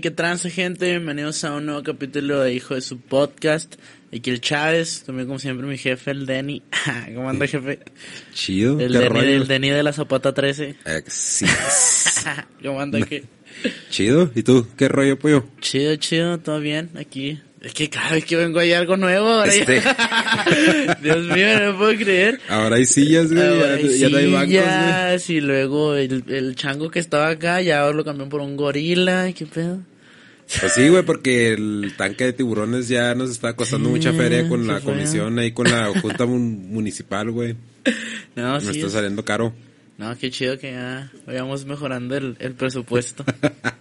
Hey, qué trance, gente. Bienvenidos a un nuevo capítulo de Hijo de su podcast. Aquí el Chávez, también como siempre mi jefe, el Denny. ¿Cómo anda, jefe? Chido. El ¿qué Denny, rollo? el Denny de la Zapata 13. Eh, sí. ¿Cómo anda aquí? Chido. ¿Y tú? ¿Qué rollo, pollo? Chido, chido, todo bien aquí. Es que cada vez que vengo hay algo nuevo. Ahora ya- Este. Dios mío, no puedo creer. Ahora hay sillas, güey. Ahora Ya, hay ya no hay bancos, güey. sillas, y luego el, el chango que estaba acá ya lo cambió por un gorila. ¿Qué pedo? Pues sí, güey, porque el tanque de tiburones ya nos está costando Sí, mucha feria con la comisión ahí con la junta mun- municipal, güey. No, Nos sí. está es- saliendo caro. No, qué chido que ya vayamos mejorando el, el presupuesto.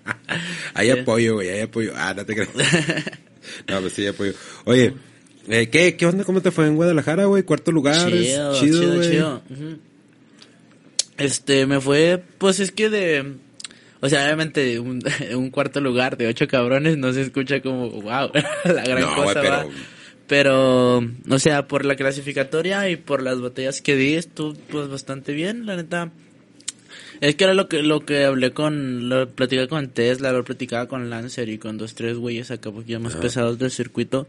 Hay Sí. apoyo, güey, hay apoyo. Ah, no te creas. no, pues sí, hay apoyo. Oye, eh, ¿qué, ¿qué onda? ¿Cómo te fue en Guadalajara, güey? ¿Cuarto lugar? chido, chido, chido. Este, me fue, pues es que de, o sea, obviamente un, un cuarto lugar de ocho cabrones no se escucha como, wow, la gran No, cosa, pero- ¿va? Pero, o sea, por la clasificatoria y por las botellas que di, estuvo pues bastante bien, la neta. Es que era lo que, lo que hablé con, lo platicaba con Tesla, lo platicaba con Lancer y con dos, tres güeyes acá poquito más pesados del circuito,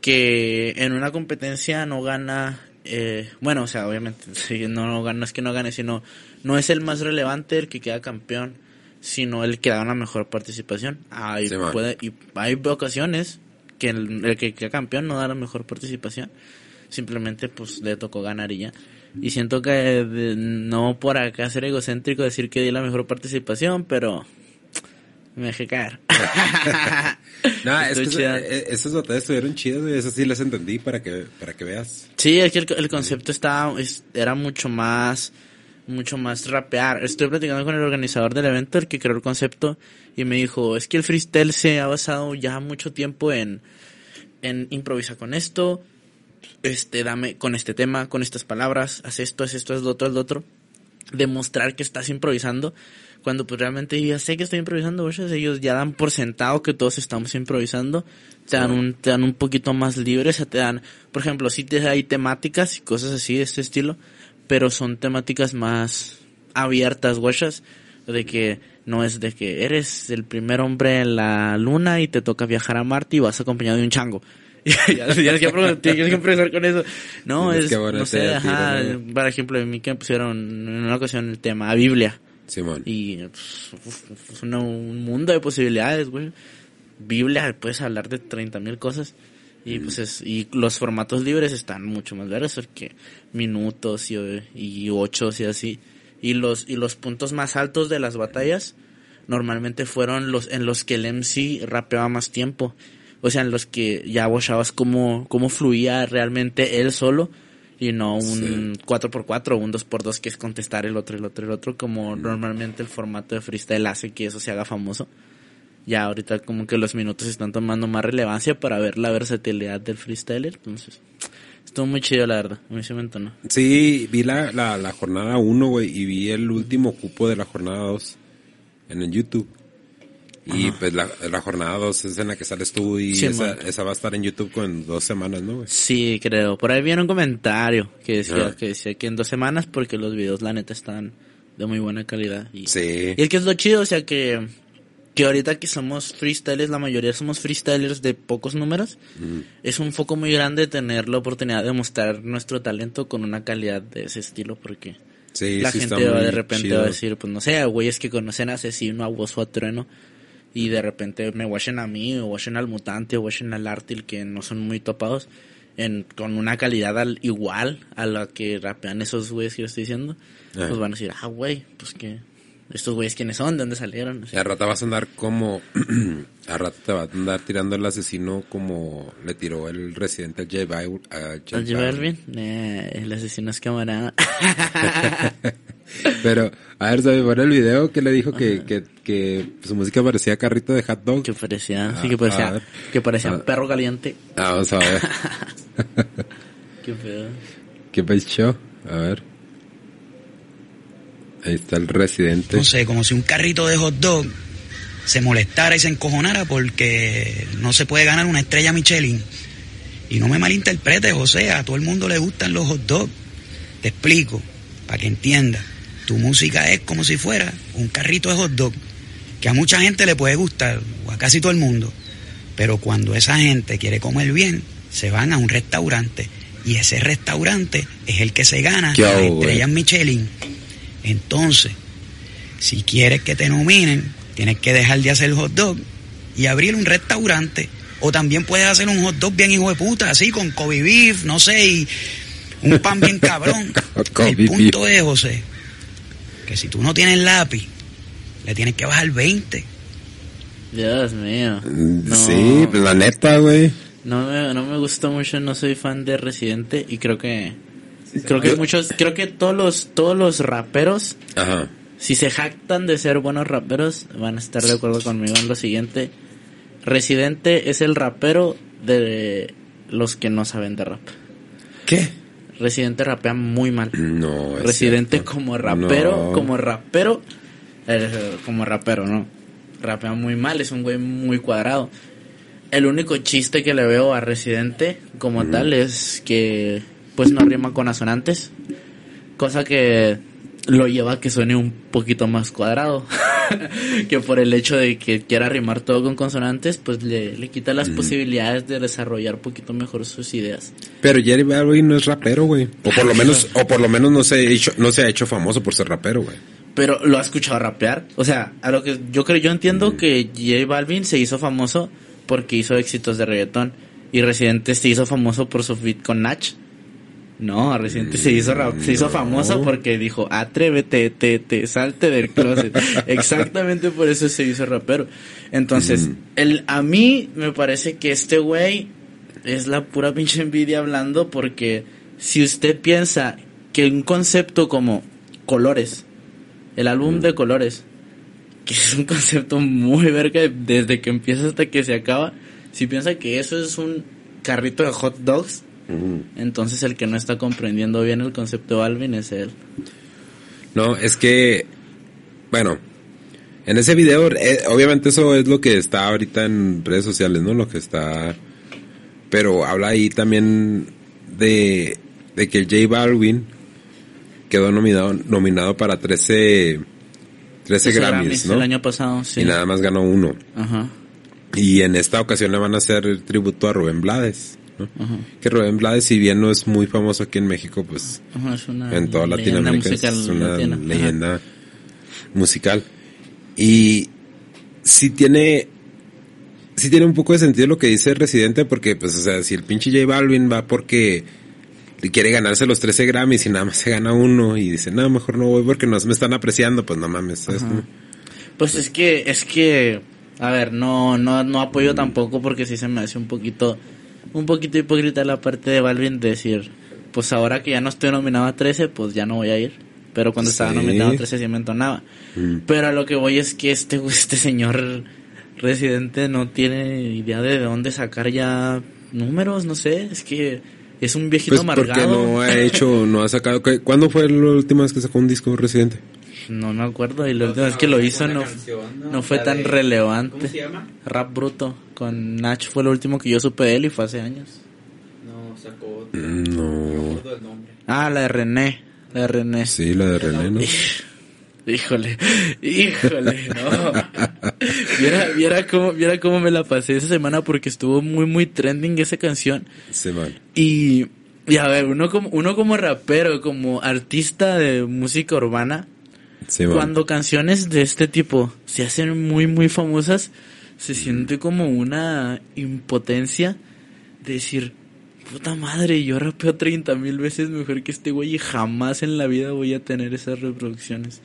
que en una competencia no gana, eh, bueno, o sea, obviamente, no, no gana, no es que no gane, sino, no es el más relevante el que queda campeón, sino el que da una mejor participación. Hay, Sí, puede, y hay ocasiones que el, el que queda campeón no da la mejor participación, simplemente pues le tocó ganar y ya. Y siento que de- no por acá ser egocéntrico decir que di la mejor participación, pero me dejé caer. No, es que chida. esa- eh, esas batallas estuvieron chidas, güey. Esas sí las entendí para que, para que veas. Sí, es que el, el concepto estaba, es- era mucho más, mucho más rapear. Estoy platicando con el organizador del evento, el que creó el concepto, y me dijo, es que el freestyle se ha basado ya mucho tiempo en, en improvisar con esto, este, dame, con este tema, con estas palabras, haz esto, haz esto, haz lo otro, haz lo otro. Demostrar que estás improvisando, cuando pues realmente ya sé que estoy improvisando, güey, ellos ya dan por sentado que todos estamos improvisando, te dan un, te dan un poquito más libre, o sea, te dan, por ejemplo, sí te hay temáticas y cosas así de este estilo, pero son temáticas más abiertas, guachas, de que no es de que eres el primer hombre en la luna y te toca viajar a Marte y vas acompañado de un chango. ya, tienes, que, tienes que empezar con eso. No, es, no sé, tiro, ajá, ¿no? por ejemplo, en mí que me pusieron en una ocasión el tema Biblia. Simón. Y pues, es un mundo de posibilidades, güey. Biblia, puedes hablar de 30 mil cosas. Y pues es, y los formatos libres están mucho más verdes porque minutos y, y ochos y así. Y los, y los puntos más altos de las batallas normalmente fueron los en los que el MC rapeaba más tiempo. O sea, en los que ya watchabas cómo, cómo fluía realmente él solo y no un 4x4 o un 2x2 que es contestar el otro, el otro, el otro, como normalmente el formato de freestyle hace que eso se haga famoso. Ya ahorita como que los minutos están tomando más relevancia para ver la versatilidad del freestyler, entonces estuvo muy chido la verdad, a mí se me entonó. Sí, vi la, la, la jornada 1, güey, y vi el último cupo de la jornada 2 en el YouTube. Y pues la, la jornada 2 es en la que sales tú y Sí, esa, esa va a estar en YouTube con dos semanas, ¿no, güey? Sí, creo. Por ahí viene un comentario que decía, Ah. que decía que en dos semanas porque los videos la neta están de muy buena calidad. Y, Sí. y es que es lo chido, o sea que, que ahorita que somos freestylers, la mayoría somos freestylers de pocos números, Mm. es un foco muy grande tener la oportunidad de mostrar nuestro talento con una calidad de ese estilo porque Sí, la sí gente va de repente chido. va a decir, pues no sé, güeyes que conocen a Asesino, a Wozo, a Trueno, y de repente me washen a mí, o washen al Mutante, o washen al Artil, que no son muy topados, en, con una calidad al- igual a la que rapean esos güeyes que yo estoy diciendo, Ajá. pues van a decir, ah, güey, pues que, estos güeyes quiénes son, de dónde salieron, O Y sea, a rato vas a andar como... a rato te va a andar tirando el asesino como le tiró el residente al J Balvin. a J ¿Al J Balvin. Eh, el asesino es camarada. Pero, a ver, ¿sabes? Por el video que le dijo que, que, que su música parecía carrito de hot dog. que parecía, sí, Ah, que a parecía, ver. que parecía un Ah. perro caliente. Ah, vamos a ver. Qué pedo. ¿Qué show? A ver. Ahí está el residente. no sé, como si un carrito de hot dog se molestara y se encojonara porque no se puede ganar una estrella Michelin. Y no me malinterpretes, José, a todo el mundo le gustan los hot dogs. Te explico, para que entiendas. Tu música es como si fuera un carrito de hot dog. que a mucha gente le puede gustar, o a casi todo el mundo. Pero cuando esa gente quiere comer bien, se van a un restaurante. Y ese restaurante es el que se gana ¿Qué las estrellas Michelin. Entonces, si quieres que te nominen, tienes que dejar de hacer hot dog y abrir un restaurante. O también puedes hacer un hot dog bien hijo de puta, así con Kobe beef, no sé, y un pan bien cabrón. El punto es, José, que si tú no tienes lápiz, le tienes que bajar 20. Dios mío. Mm, No. Sí, pues la neta, güey. No me, no me gustó mucho, no soy fan de Residente y creo que creo que muchos, creo que todos los todos los raperos, Ajá. si se jactan de ser buenos raperos, van a estar de acuerdo conmigo en lo siguiente. Residente es el rapero de los que no saben de rap. ¿Qué? Residente rapea muy mal. No, es Residente cierto. como rapero, No. como rapero, eh, como rapero, no. Rapea muy mal, es un güey muy cuadrado. El único chiste que le veo a Residente como tal es que pues no rima con asonantes, cosa que lo lleva a que suene un poquito más cuadrado. que por el hecho de que quiera rimar todo con consonantes, pues le, le quita las posibilidades de desarrollar un poquito mejor sus ideas. Pero Jerry Balvin no es rapero, güey. O por lo menos, o por lo menos no se ha hecho, no se ha hecho famoso por ser rapero, güey. Pero lo ha escuchado rapear. O sea, a lo que yo creo, yo entiendo que J Balvin se hizo famoso porque hizo éxitos de reggaetón. Y Residente se hizo famoso por su feat con Nach. No, Residente se hizo se hizo porque dijo, atrévete, te, te, salte del closet. Exactamente por eso se hizo rapero. Entonces, el, a mí me parece que este güey es la pura pinche envidia hablando porque si usted piensa que un concepto como colores, el álbum de colores, que es un concepto muy verga desde que empieza hasta que se acaba, si piensa que eso es un carrito de hot dogs, entonces el que no está comprendiendo bien el concepto de Alvin es él. No, es que, bueno, en ese video, eh, obviamente eso es lo que está ahorita en redes sociales, ¿no? Lo que está, pero habla ahí también de, de que el J Balvin quedó nominado, nominado para 13, 13 Ese Grammys, ¿no? El año pasado, sí. Y nada más ganó uno. Ajá, Y en esta ocasión le van a hacer tributo a Rubén Blades, ¿no? ajá, Que Rubén Blades, si bien no es muy famoso aquí en México, pues ajá, es una en toda Latinoamérica es musical una latina. Ajá. leyenda musical. Y sí tiene, sí tiene un poco de sentido lo que dice Residente, porque pues, o sea, si el pinche J Balvin va porque quiere ganarse los 13 Grammys y nada más se gana uno y dice, no, mejor no voy porque no me están apreciando, pues no mames, ¿sabes? Ajá. Pues es que, es que, a ver, no, no, no apoyo tampoco porque sí se me hace un poquito, un poquito hipócrita la parte de Balvin de decir, pues ahora que ya no estoy nominado a 13, pues ya no voy a ir. Pero cuando estaba nominado a 13 sí me entonaba. Mm. Pero a lo que voy es que este, este señor residente no tiene idea de dónde sacar ya números, no sé, es que es un viejito Pues porque amargado. no ha hecho, no ha sacado, ¿qué- ¿cuándo fue la última vez que sacó un disco Residente? No me acuerdo y la última vez que lo hizo no, no fue tan relevante. ¿Cómo se llama? Rap Bruto con Nach fue lo último que yo supe de él y fue hace años. No, sacó. Mm, No No. me acuerdo del nombre. Ah, la de René, la de René. Sí, la de René, ¿no? Híjole, híjole, no. Viera, viera cómo, viera cómo me la pasé esa semana porque estuvo muy, muy trending esa canción. Se man. Y, y a ver, uno como, uno como rapero, como artista de música urbana, Cuando canciones de este tipo se hacen muy muy famosas, se siente como una impotencia de decir, puta madre, yo rapeo 30 mil veces mejor que este güey y jamás en la vida voy a tener esas reproducciones.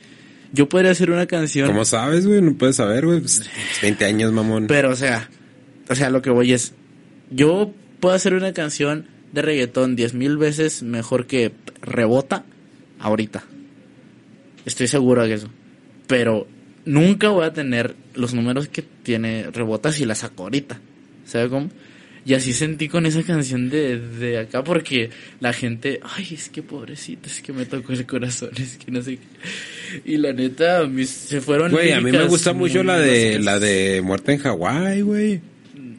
Yo podría hacer una canción, ¿Cómo sabes, güey? No puedes saber, güey. Pues, 20 años, mamón. pero o sea, o sea, lo que voy es, yo puedo hacer una canción de reggaetón 10 mil veces mejor que Rebota ahorita. Estoy seguro de eso. Pero nunca voy a tener los números que tiene Rebota si la saco ahorita. ¿Sabes cómo? Y así sentí con esa canción de, de acá porque la gente, ay, es que pobrecito, es que me tocó el corazón, es que no sé qué. Y la neta, mis, se fueron Güey, a mí me gusta mucho la de la de Muerte en Hawái, güey.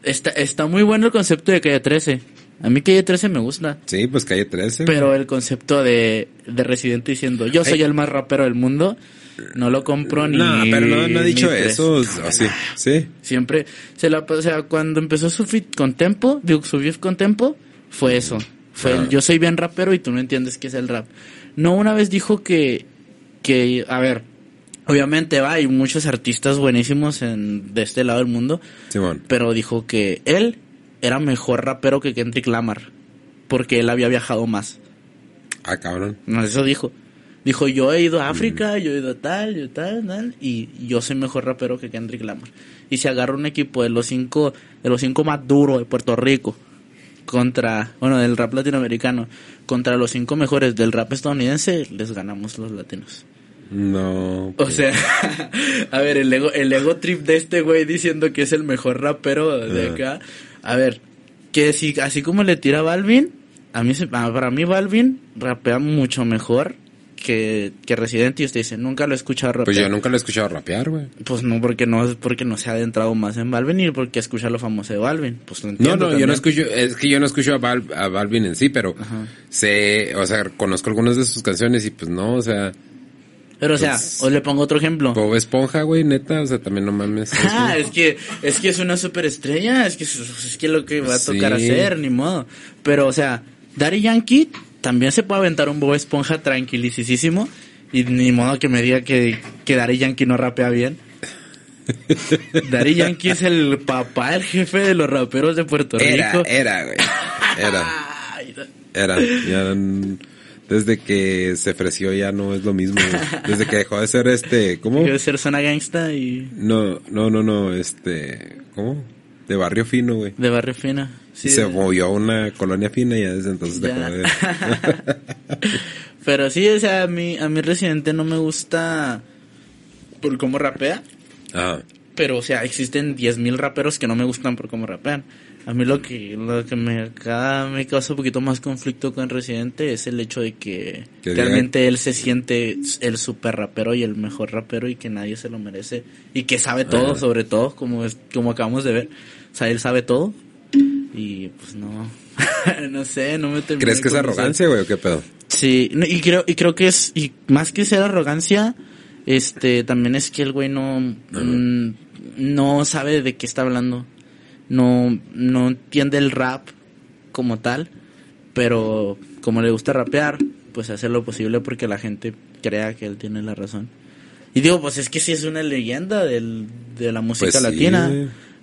Está, está muy bueno el concepto de Calle 13. A mí Calle 13 me gusta. Sí, pues calle 13. Pero el concepto de, de Residente diciendo, yo soy Ay. el más rapero del mundo, no lo compro ni... no, pero no, no ha dicho eso. sí, sí. Siempre, se la, o sea, cuando empezó su fit con Tempo, digo, su beef con Tempo, fue eso. Fue el, Ah. yo soy bien rapero y tú no entiendes qué es el rap. No una vez dijo que, que, a ver, obviamente va, hay muchos artistas buenísimos en, de este lado del mundo, Simón. pero dijo que él era mejor rapero que Kendrick Lamar, porque él había viajado más. Ah, cabrón. No, eso dijo. Dijo, yo he ido a África, yo he ido a tal, yo tal, tal, y yo soy mejor rapero que Kendrick Lamar. Y se agarra un equipo de los cinco, de los cinco más duros de Puerto Rico, contra, bueno, del rap latinoamericano, contra los cinco mejores del rap estadounidense, les ganamos los latinos. No. O sea, a ver, el ego, el ego trip de este güey diciendo que es el mejor rapero de Ah. acá. A ver, que si, así como le tira a Balvin, a mí, para mí Balvin rapea mucho mejor que, que Residente y usted dice, nunca lo he escuchado rapear. Pues yo nunca lo he escuchado rapear, güey. Pues no, porque no, porque no se ha adentrado más en Balvin y porque escucha lo famoso de Balvin. Pues lo No, no, yo no escucho, es que yo no escucho a, Bal- a Balvin en sí, pero Ajá. sé, o sea, conozco algunas de sus canciones y pues no, o sea, Pero o sea, pues- os le pongo otro ejemplo. Bob Esponja, güey, neta, o sea, también no mames. Ah, es que, es que es una superestrella, es que es, que lo que va a tocar Sí. hacer, ni modo. Pero, o sea, Daddy Yankee también se puede aventar un Bob Esponja tranquilicísimo y ni modo que me diga que, que Daddy Yankee no rapea bien. Daddy Yankee es el papá, el jefe de los raperos de Puerto Era, Rico. era, güey. Era, era. Ya, desde que se ofreció ya no es lo mismo. Desde que dejó de ser este, ¿cómo? Debe ser zona gangsta y No, no, no, no, este, ¿cómo? De barrio fino, güey. de barrio fina. Sí, y se de- movió a una colonia fina y ya desde entonces dejó Ya. de... Pero sí, o sea, a mí, a mí Residente no me gusta por cómo rapea. Ajá. Pero, o sea, existen 10.000 raperos que no me gustan por cómo rapean. A mí lo que, lo que me, cada, me causa un poquito más conflicto con Residente es el hecho de que, Que diga- realmente él se siente el super rapero y el mejor rapero y que nadie se lo merece. Y que sabe todo, Ajá. sobre todo, como, es, como acabamos de ver. O sea, él sabe todo. Y pues no, no sé, no me ¿Crees que es arrogancia, güey, o qué pedo? Sí, no, y creo, y creo que es, y más que ser arrogancia, este, también es que el güey no, mm, no sabe de qué está hablando. No, no entiende el rap como tal, pero como le gusta rapear, pues hace lo posible porque la gente crea que él tiene la razón. Y digo, pues es que sí es una leyenda del, de la música Pues latina,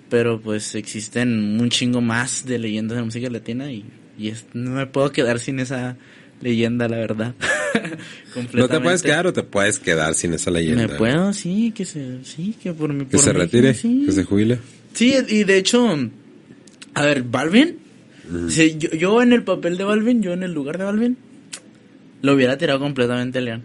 pero pues existen un chingo más de leyendas de la música latina y, y es- no me puedo quedar sin esa leyenda, la verdad. ¿No te puedes quedar o te puedes quedar sin esa leyenda? Me puedo, sí, que se, sí, que por mi, Que por se mí, retire, sí. que se jubile. Sí, y de hecho, a ver, Balvin, sí, yo, yo en el papel de Balvin, yo en el lugar de Balvin, lo hubiera tirado completamente a León.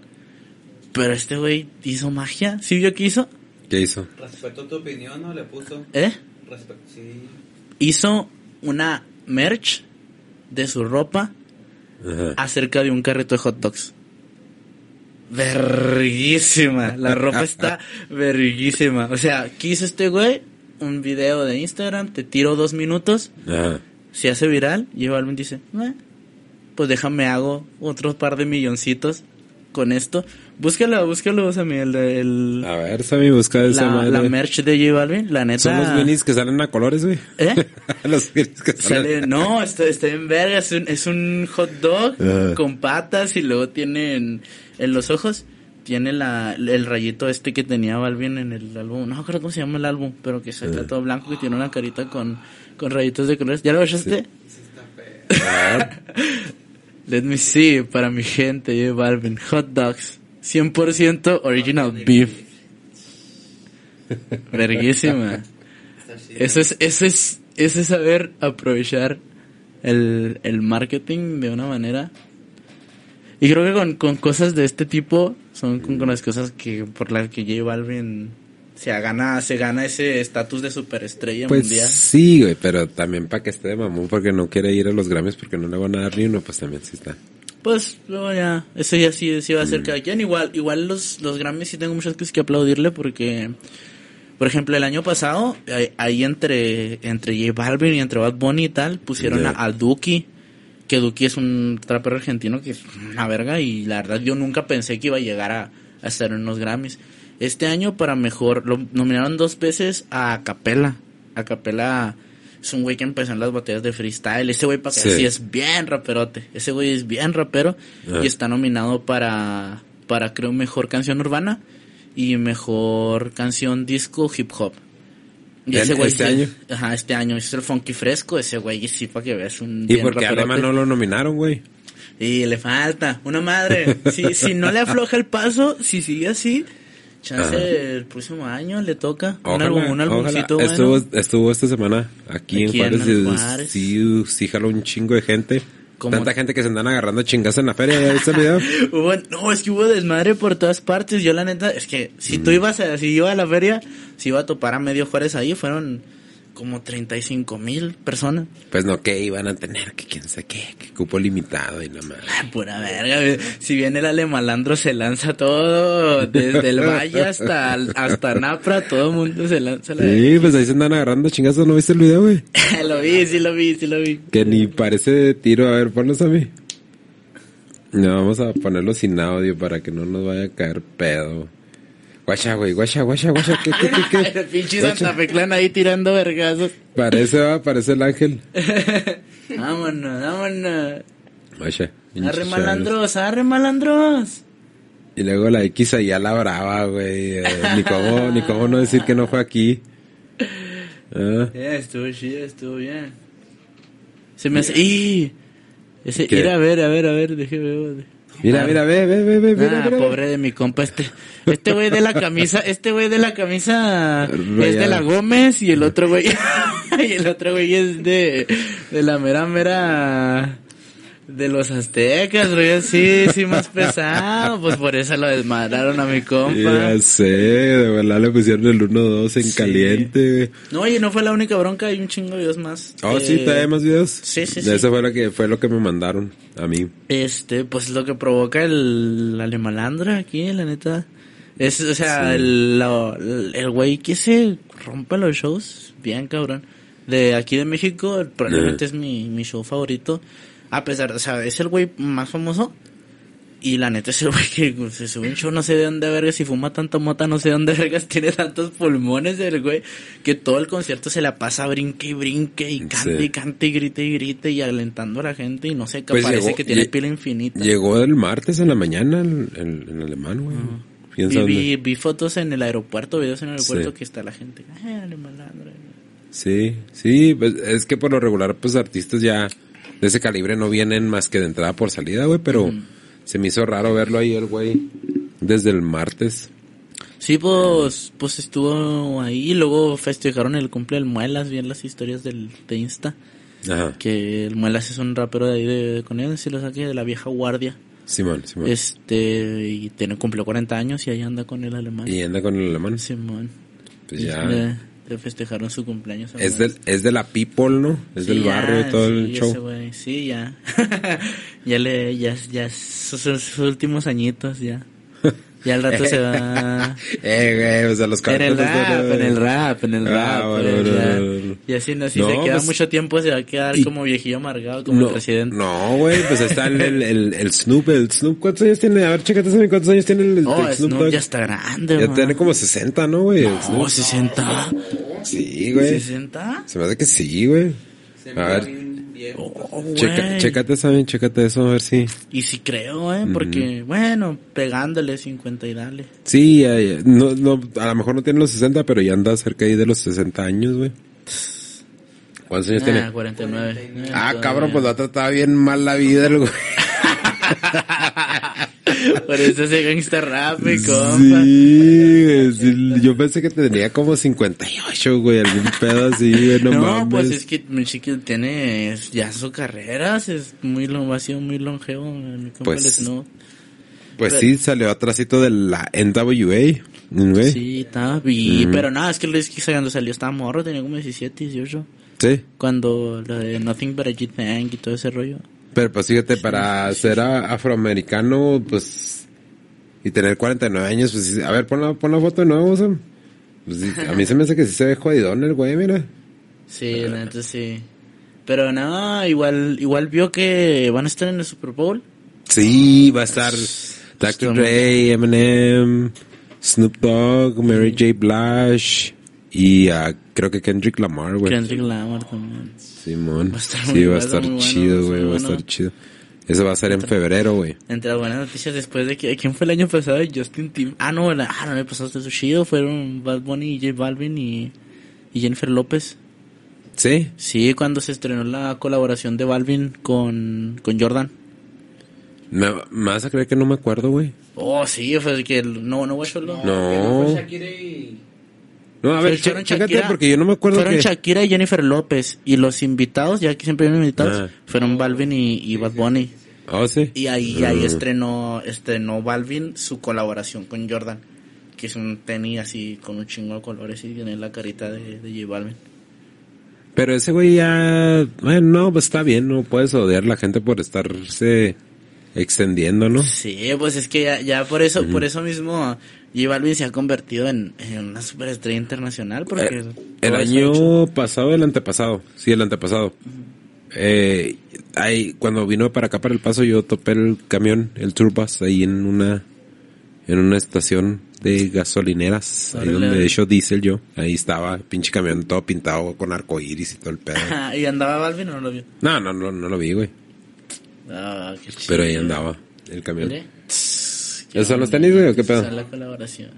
Pero este güey hizo magia, ¿sí vio que hizo? ¿Qué hizo? Respecto a tu opinión, ¿no? Le puso. ¿Eh? Respecto, sí. Hizo una merch de su ropa Ajá. acerca de un carrito de hot dogs. Verguísima. La ropa está verguísima. O sea, ¿qué hizo este güey? Un video de Instagram, te tiro dos minutos, Ajá. se hace viral y Balvin dice, "Eh, pues déjame hago otro par de milloncitos con esto. Búscalo, búscalo, Sammy, el, el- A ver, Sammy, busca esa la, madre. la merch de J Balvin, la neta. Son los minis que salen a colores, güey. ¿Eh? los que salen. Sale, no, está, está en verga, es un, es un hot dog Ajá. con patas y luego tiene en, en los ojos, tiene la, el rayito este que tenía Balvin en el álbum, no acuerdo cómo se llama el álbum, pero que saca todo blanco y tiene una carita con, con rayitos de colores. ¿Ya lo echaste? Ver. Let me see, para mi gente, J Balvin, hot dogs, 100% original beef. Verguísima. Eso es, eso es, eso es saber aprovechar el, el marketing de una manera. Y creo que con, con cosas de este tipo son con las cosas que por las que J Balvin se gana, se gana ese estatus de superestrella Pues mundial. sí, güey, pero también para que esté de mamón porque no quiere ir a los Grammys porque no le van a dar ni uno, pues también sí está. Pues luego ya, eso ya sí, sí va a ser cada quien. Igual, igual los, los Grammys sí tengo muchas cosas que aplaudirle porque, Por ejemplo, el año pasado, eh, ahí entre, entre J Balvin y entre Bad Bunny y tal, pusieron a, a Duki, que Duki es un trapero argentino que es una verga y la verdad yo nunca pensé que iba a llegar a, a estar en unos Grammys. Este año para mejor, lo nominaron dos veces a Capela. A Capela es un güey que empezó en las batallas de freestyle. Ese güey para Sí. sí es bien raperote. Ese güey es bien rapero Ah. y está nominado para, para creo mejor canción urbana y mejor canción disco hip hop. Y ¿En- ese güey este año? Ajá, este año. Es el funky fresco. Ese güey sí para que veas un ¿Y bien por qué a raperote. Lema no lo nominaron, güey? Y le falta una madre. Si, si no le afloja el paso, si sigue así, chance Ajá. el próximo año le toca un, álbum, un bueno. Estuvo, estuvo esta semana aquí, Aquí en en Juárez. y Juárez. Sí, sí jaló un chingo de gente. Como- Tanta gente que se andan agarrando chingas en la feria. ¿Ya viste el video? Hubo- no, es que hubo desmadre por todas partes. Yo la neta, es que si Mm. tú ibas a, si iba a la feria, si iba a topar a medio Juárez ahí, fueron como 35 mil personas. Pues no, que iban a tener, que quién sabe qué, que cupo limitado y la madre. Pura verga, si bien el alemalandro se lanza todo, desde el valle hasta, hasta Napra, todo el mundo se lanza la Sí, pues ahí se andan agarrando chingazos. ¿No viste el video, güey? lo vi, sí lo vi, sí lo vi. Que ni parece de tiro. A ver, ponlos a mí. No, vamos a ponerlo sin audio para que no nos vaya a caer pedo. Guacha, güey, guacha, guacha, guacha. ¿Qué, qué, qué, qué? El pinche. Santa Fe Clan ahí tirando vergazos. Parece, va, parece el ángel. Vámonos, vámonos. Guacha. Arre malandros, arre malandros. Y luego la X ahí a la brava, güey. Eh, ni cómo, ni cómo no decir que no fue aquí. Ah, Ya, estuvo chido, estuvo bien. Se me hace... ¡Y! Ese, ir a ver, a ver, a ver, déjeme ver. Mira, mira, ve, ve, ve, ve, mira, Ah, mira. pobre de mi compa este. Este güey de la camisa, este güey de la camisa es de la Gómez y el otro güey y el otro güey es de de la mera mera de los aztecas, güey, sí, sí más pesado, pues por eso lo desmadraron a mi compa. Ya sé, de verdad le pusieron el 1-2 en Sí. caliente. No, oye, no fue la única bronca, hay un chingo de videos más. Oh, Eh, sí, te más videos. sí, sí, sí. Eso fue lo que, fue lo que me mandaron a mí. Este, pues lo que provoca el alemalandra aquí, la neta. Es, o sea, Sí. el, el güey que se rompe los shows, bien cabrón. De aquí de México, probablemente es mi, mi show favorito. A pesar, o sea, es el güey más famoso. Y la neta es el güey que se sube un show, no sé de dónde vergas, si fuma tanta mota, no sé de dónde vergas, tiene tantos pulmones el güey, que todo el concierto se la pasa brinque y brinque y cante Sí. y cante y grite y grite y alentando a la gente y no sé, que Pues parece llegó- que tiene pila infinita. Llegó el martes en la mañana el, el- en alemán, güey. ¿Quién Vi, sabe vi, vi fotos en el aeropuerto, videos en el aeropuerto Sí. que está la gente. "Ay, alemalandra". Sí, sí, pues, es que por lo regular, pues artistas ya de ese calibre no vienen más que de entrada por salida, güey, pero se me hizo raro verlo ahí el güey desde el martes. Sí, pues, pues estuvo ahí y luego festejaron el cumple del Muelas, bien las historias del, de Insta. Ajá. Que el Muelas es un rapero de ahí de, de con él, si lo saqué de la vieja guardia. Simón, Simón. Este, y tiene, cumplió 40 años y ahí anda con el alemán. Y anda con el alemán. Simón. Pues Y ya. Le, festejaron su cumpleaños. a Es del, es de la people, ¿no? Es Sí, del ya, barrio y todo el sí, show. ese güey, sí, ya. ya le, ya, ya, sus, sus últimos añitos, ya. Ya al rato se va. Eh, güey, o sea, los En el rap, en el rap, en el Ah, rap. bueno, pues, bueno, ya. bueno. Y así no, si No, se queda pues- mucho tiempo se va a quedar y- como viejillo amargado, como no, el presidente. No, güey, pues está el, el, el, el Snoop, el Snoop, ¿cuántos años tiene? A ver, chécate, ¿cuántos años tiene el, el Oh, Snoop Snoop Dogg? ya está grande, Ya man. tiene como 60, ¿no, güey? el Snoop. 60. Sí, güey. ¿60? Se me hace que sí, güey. A ver. Viejo. Oh, Checa, güey. chécate, Sammy, chécate eso, a ver si. Y sí creo, eh, porque, bueno, pegándole 50 y dale. Sí, ya, ya. No, no, a lo mejor no tiene los 60, pero ya anda cerca ahí de los 60 años, güey. ¿Cuántos años Ah, tiene? 49. Eh, Ah, todavía. cabrón, pues lo ha tratado bien mal la vida el güey. Por eso ese gangsta rap, mi compa. Sí, güey, sí, yo pensé que tenía como 58, güey, algún pedo así, güey, no, No, mames. pues es que mi chiqui tiene ya su carrera, es muy long, ha sido muy longevo, mi compa Pues, Snoop. Pues sí, salió atrásito de la NWA, güey. Sí. Sí, estaba, Ujú. pero nada, es que el que cuando salió estaba morro, tenía como 17, 18. Cuando lo de Nothing But a G-Thang y todo ese rollo. Pero pues fíjate, para ser afroamericano, pues, y tener 49 años, pues, a ver, pon la, pon la foto de nuevo, Sam. Pues sí, a mí se me hace que sí se ve jodidón el güey, mira. Sí, la neta sí. Pero no, igual, igual vio que van a estar en el Super Bowl. Sí, va a estar Dr. Está Dre, Eminem, Snoop Dogg, Mary J. Blige y ah, creo que Kendrick Lamar, güey. Kendrick Lamar también. Simón. Va a estar sí, va a estar chido, güey, va a estar chido. Eso va a ser en febrero, güey. Entre las buenas noticias después de que, ¿quién fue el año pasado? Justin Tim. Ah, no, la, ah, no, el año pasado estuvo chido. Fueron Bad Bunny y J Balvin y, y Jennifer López. ¿Sí? Sí, cuando se estrenó la colaboración de Balvin con, con Jordan. ¿Me, me vas a creer que no me acuerdo, güey? Oh, sí, fue que el- no, no, güey, solo. No. fue Shakira y... No, a ver, chécate Shakira- porque yo no me acuerdo Fueron que... Shakira y Jennifer López. Y los invitados, ya que siempre vienen invitados, Ah. fueron Balvin y, y Bad Bunny. Sí. Y ahí, ahí Mm. estrenó, estrenó Balvin su colaboración con Jordan. Que es un tenis así con un chingo de colores y tiene la carita de, de J Balvin. Pero ese güey ya... Bueno, no, pues está bien, no puedes odiar a la gente por estarse extendiendo, ¿no? Sí, pues es que ya, ya por eso, por eso mismo J Balvin se ha convertido en, en una superestrella internacional porque Eh, el año pasado, el antepasado, sí, el antepasado. Eh, ahí, cuando vino para acá para el paso, yo topé el camión, el Turbus, ahí en una, en una estación de gasolineras, ahí donde de hecho diésel yo, ahí estaba, pinche camión todo pintado con arcoíris y todo el pedo. ¿Y andaba Balvin o no lo vio? No, no, no, no lo vi, güey, Ah, qué chido. pero ahí andaba el camión. ¿Esos son los tenis, güey, o qué pedo? La colaboración.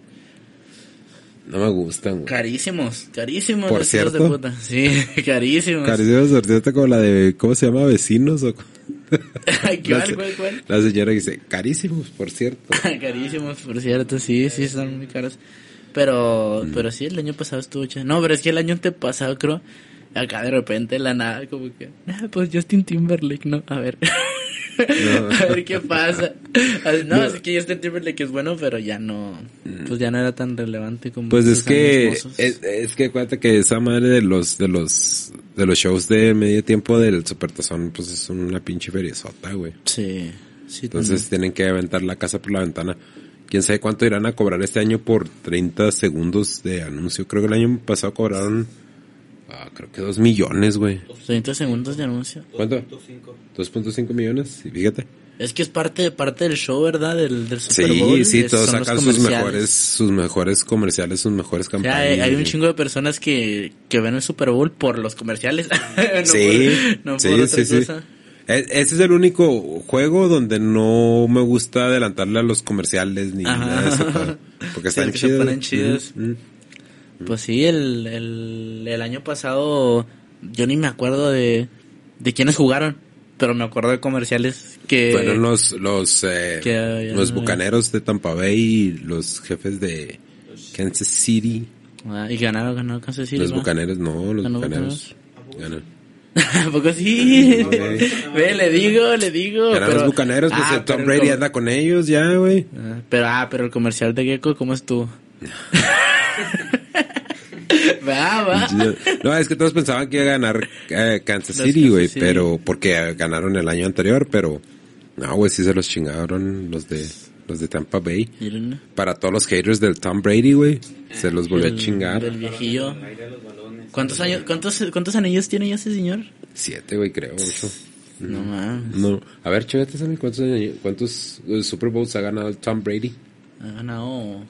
No me gustan, güey. Carísimos, carísimos. ¿Por los hijos de cierto? puta. Sí, carísimos. Carísimo sorteo como la de, ¿cómo se llama? Vecinos o... ¿Cuál, La cuál, cuál? La señora dice, carísimos, por cierto. Carísimos, por cierto, sí, sí, están muy caros. Pero, Mm. pero sí, el año pasado estuvo chido. No, pero es que el año antepasado, creo, acá de repente la nada, como que, ah, pues Justin Timberlake, ¿no? A ver. a ver qué pasa. Así, No, es que Justin Timberlake es bueno, pero ya no, pues ya no era tan relevante como Pues es que es, es que acuérdate que esa madre de los de los de los shows de medio tiempo del Supertazón pues es una pinche feriezota, güey. Sí, sí. Entonces tienen que aventar la casa por la ventana. Quién sabe cuánto irán a cobrar este año por 30 segundos de anuncio. Creo que el año pasado cobraron ah, creo que 2 millones, güey. también. 30 segundos de anuncio. ¿Cuánto? 2.5. 2.5 millones, sí, fíjate. Es que es parte, parte del show, ¿verdad? Del, del Super Sí, Bowl. sí, es- todos son los sacan sus mejores sus mejores comerciales, sus mejores O campañas. sea, hay, hay un chingo de personas que, que ven el Super Bowl por los comerciales. no sí, por, no sí, por otra sí, sí. cosa. E- Ese es el único juego donde no me gusta adelantarle a los comerciales ni Ajá. nada de eso. Porque Sí, están se chidos. ponen chidos. Mm, mm. Pues sí, el, el, el año pasado yo ni me acuerdo de, de quiénes jugaron, pero me acuerdo de comerciales que... Fueron los los eh, que los bucaneros de Tampa Bay y los jefes de Kansas City. Ah, y ganaron, ganaron Kansas City, los ¿no? bucaneros, no, los ¿Ganó bucaneros. Ganan. ¿A poco sí? Ve, le digo, le digo. Pero- los bucaneros, pues Ah, el Tom pero el Brady anda con ellos ya, güey. Ah, Pero, ah, pero el comercial de Gecko, ¿cómo estuvo? va, va. No, es que todos pensaban que iba a ganar eh, Kansas City, güey, pero porque ganaron el año anterior, pero no, güey, sí se los chingaron los de los de Tampa Bay. Miren, Para todos los haters del Tom Brady, güey, se los volvió a chingar. El viejillo. ¿Cuántos años, cuántos, cuántos anillos tiene ya ese señor? Siete, güey, creo, ocho. No mames. No, a ver, chévete, Sammy, ¿cuántos, cuántos eh, Super Bowls ha ganado Tom Brady? Ha ganado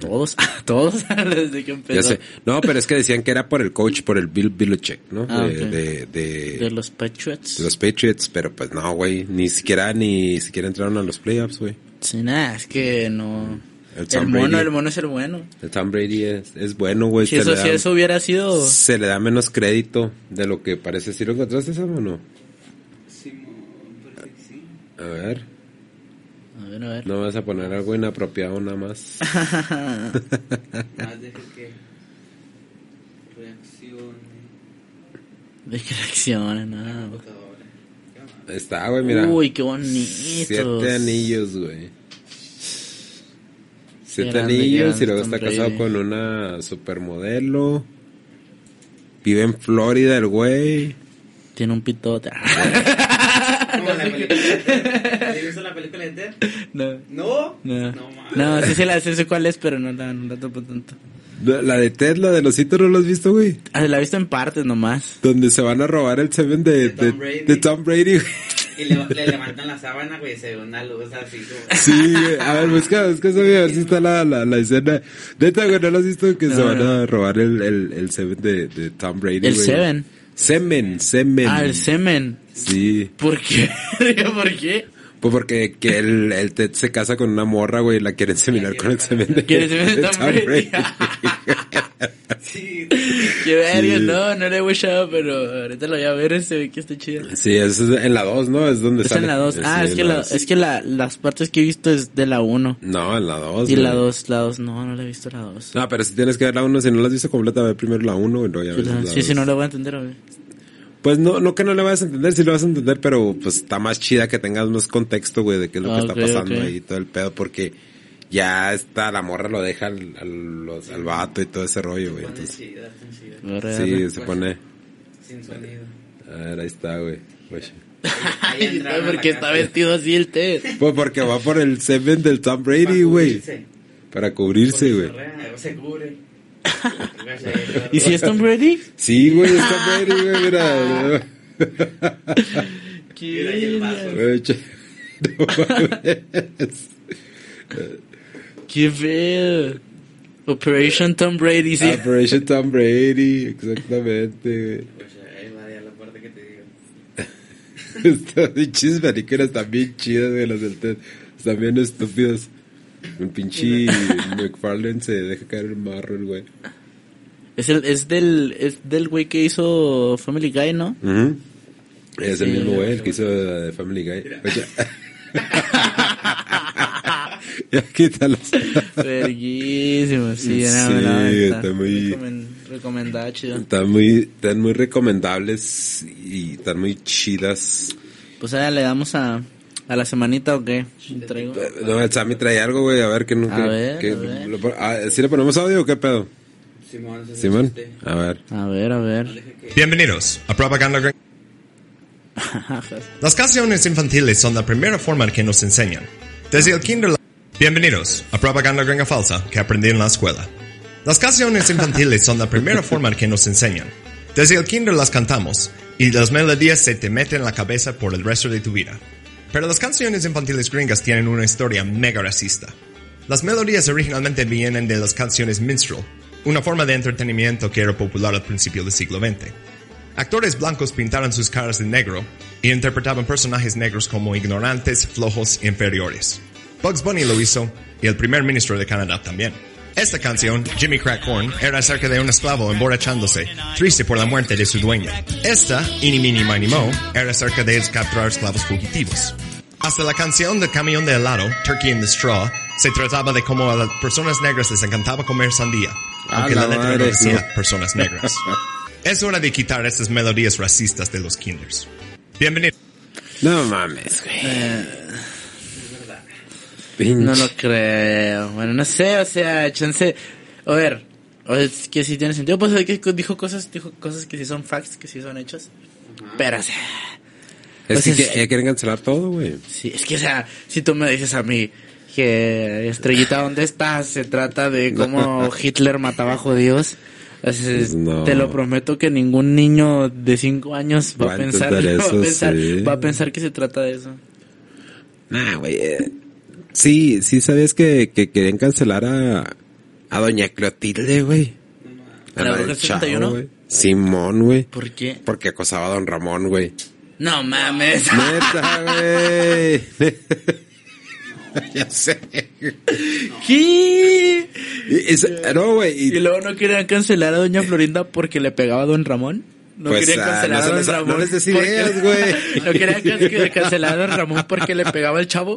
todos, todos desde que Ya empezó. sé. No, pero es que decían que era por el coach, por el Bill Belichick, ¿no? Ah, de, de, de- De los Patriots. de los Patriots, pero pues no, güey, ni siquiera ni siquiera entraron a los playoffs, güey. Sí, nada, es que no. El mono, Brady. el mono es el bueno. El Tom Brady es, es bueno, güey. Si eso, si eso hubiera sido. se le da menos crédito de lo que parece. ¿Sí lo encontraste, Sam, o no? Simón, parece que sí. A ver, ver, a ver. no vas a poner algo inapropiado nada más. Más deje que reaccione. De que reacciona, nada. Está, güey, mira. Uy, qué bonito. Siete anillos, güey. Siete grande, anillos grande y luego está casado con una supermodelo. Vive en Florida el güey. Tiene un pitote. Como la película de Ted. ¿Has visto la película de Ted? no. No. No, No, no sí, sí, la, sí sé cuál es, pero no la, no la topo tanto. La de Ted, la de los hitos, ¿no lo has visto, güey? Ah, La he visto en partes nomás. Donde se van a robar el semen de, De Tom Brady. de Tom Brady, güey. Y le, le levantan la sábana, güey, y se ve una luz así como... Sí, güey. A ver, busca, busca a ver si está la, la, la escena. Neta, güey, ¿no lo has visto? Que se van no. a robar el, el, el semen de, de Tom Brady, El güey. semen. Semen, semen. Ah, el semen. Sí. ¿Por qué? ¿Por qué? Pues porque que el, el Ted se casa con una morra, güey, y la quieren seminar con el semen de, ¿Quiere semen? Sí, Qué verga, Sí. no, no le he watchado, pero ahorita lo voy a ver, ese ve que está chido. Sí, es en la 2, ¿no? Es donde Es sale. en la 2. Ah, Sí, es que, la, es que la, las partes que he visto es de la 1. No, en la 2. Y la 2, la 2, no, no la he visto la 2. No, pero si tienes que ver la 1, si no la has visto completa, ve primero la 1 y luego ya Sí, ves la- la sí, dos. no la voy a entender, güey. Pues no, no que no le vayas a entender, sí lo vas a entender, pero pues está más chida que tengas más contexto, güey, de qué es lo Ah, que ok, está pasando ahí, todo el pedo, porque ya está, la morra lo deja al, al, los- al vato y todo ese rollo, güey. Entonces, chida, está chida. Sí, arre. se pone, Sin sonido. a ver, ahí está, güey. Güey. Ahí entraron a la Porque está vestido así el Ted. Pues porque va por el semen del Tom Brady, güey. Para cubrirse, güey. Se cubre. ¿Y si es Tom Brady? Sí, güey, es Tom Brady, güey, mira. Mames. Qué feo. Operation Tom Brady, sí. Operation Tom Brady, exactamente, güey. Pues ahí va ya la parte que te digo. Estas están bien chidas, güey, las del Ted. Están bien estúpidos. Un pinche McFarlane se deja caer el marro, el güey. Es, el, es del es del güey que hizo Family Guy, ¿no? Ujú. Es el Sí. mismo güey, el que hizo de Family Guy. Oye. ya quítalo. Verguísimo, sí, Sí, era buena, está muy- recomen- recomendada, chido. Están muy, están muy recomendables y están muy chidas. Pues ahora le damos a, a la semanita o qué? Traigo. No, el Sammy trae algo, güey, a ver que no. A que- ver, que- a ver. lo pon- ah, ¿Sí le ponemos audio o qué pedo? Simón, Simón, a ver. A ver, a ver. Bienvenidos a Propaganda Las canciones infantiles son la primera forma en que nos enseñan. Desde el kinder... Bienvenidos a Propaganda Gringa Falsa que aprendí en la escuela. Las canciones infantiles son la primera forma en que nos enseñan. Desde el kinder las cantamos y las melodías se te meten en la cabeza por el resto de tu vida. Pero las canciones infantiles gringas tienen una historia mega racista. Las melodías originalmente vienen de las canciones minstrel, una forma de entretenimiento que era popular al principio del siglo XX. Actores blancos pintaron sus caras de negro y interpretaban personajes negros como ignorantes, flojos e inferiores. Bugs Bunny lo hizo y el primer ministro de Canadá también. Esta canción, Jimmy Crackhorn, era acerca de un esclavo emborrachándose, triste por la muerte de su dueño. Esta, Eeny Meeny Miny Mo, era acerca de capturar esclavos fugitivos. Hasta la canción del camión de helado, Turkey in the Straw, se trataba de cómo a las personas negras les encantaba comer sandía, A aunque la la letra no decía personas negras. Es hora de quitar estas melodías racistas de los kinders. Bienvenido. No mames, güey. Pinche. No lo creo. Bueno, no sé, o sea, chance. A ver, o es que sí tiene sentido. Pues es que dijo cosas, dijo cosas que sí son facts, que sí son hechos. Pero, o sea, Es o que, sea, que- ya quieren cancelar todo, güey. sí, es que, o sea, si tú me dices a mí que Estrellita, ¿dónde estás? Se trata de cómo Hitler mataba a judíos. Pues no. Te lo prometo que ningún niño de 5 años va, Va a pensar, entender va, a eso, pensar sí. va a pensar que se trata de eso. Nah, güey. Sí, sí sabías que, que querían cancelar a, a Doña Clotilde, güey. ¿A la del Bruja Chavo, 71? güey. Simón, güey. ¿Por qué? Porque acosaba a Don Ramón, güey. No mames. Neta, güey. ya sé. ¿Qué? No, güey. Y y- luego no querían cancelar a Doña Florinda porque le pegaba a Don Ramón. No Pues, querían ah, cancelar no a Don les- no Ramón. les des porque- ideas, güey. no querían can- cancelar a Don Ramón porque le pegaba al chavo.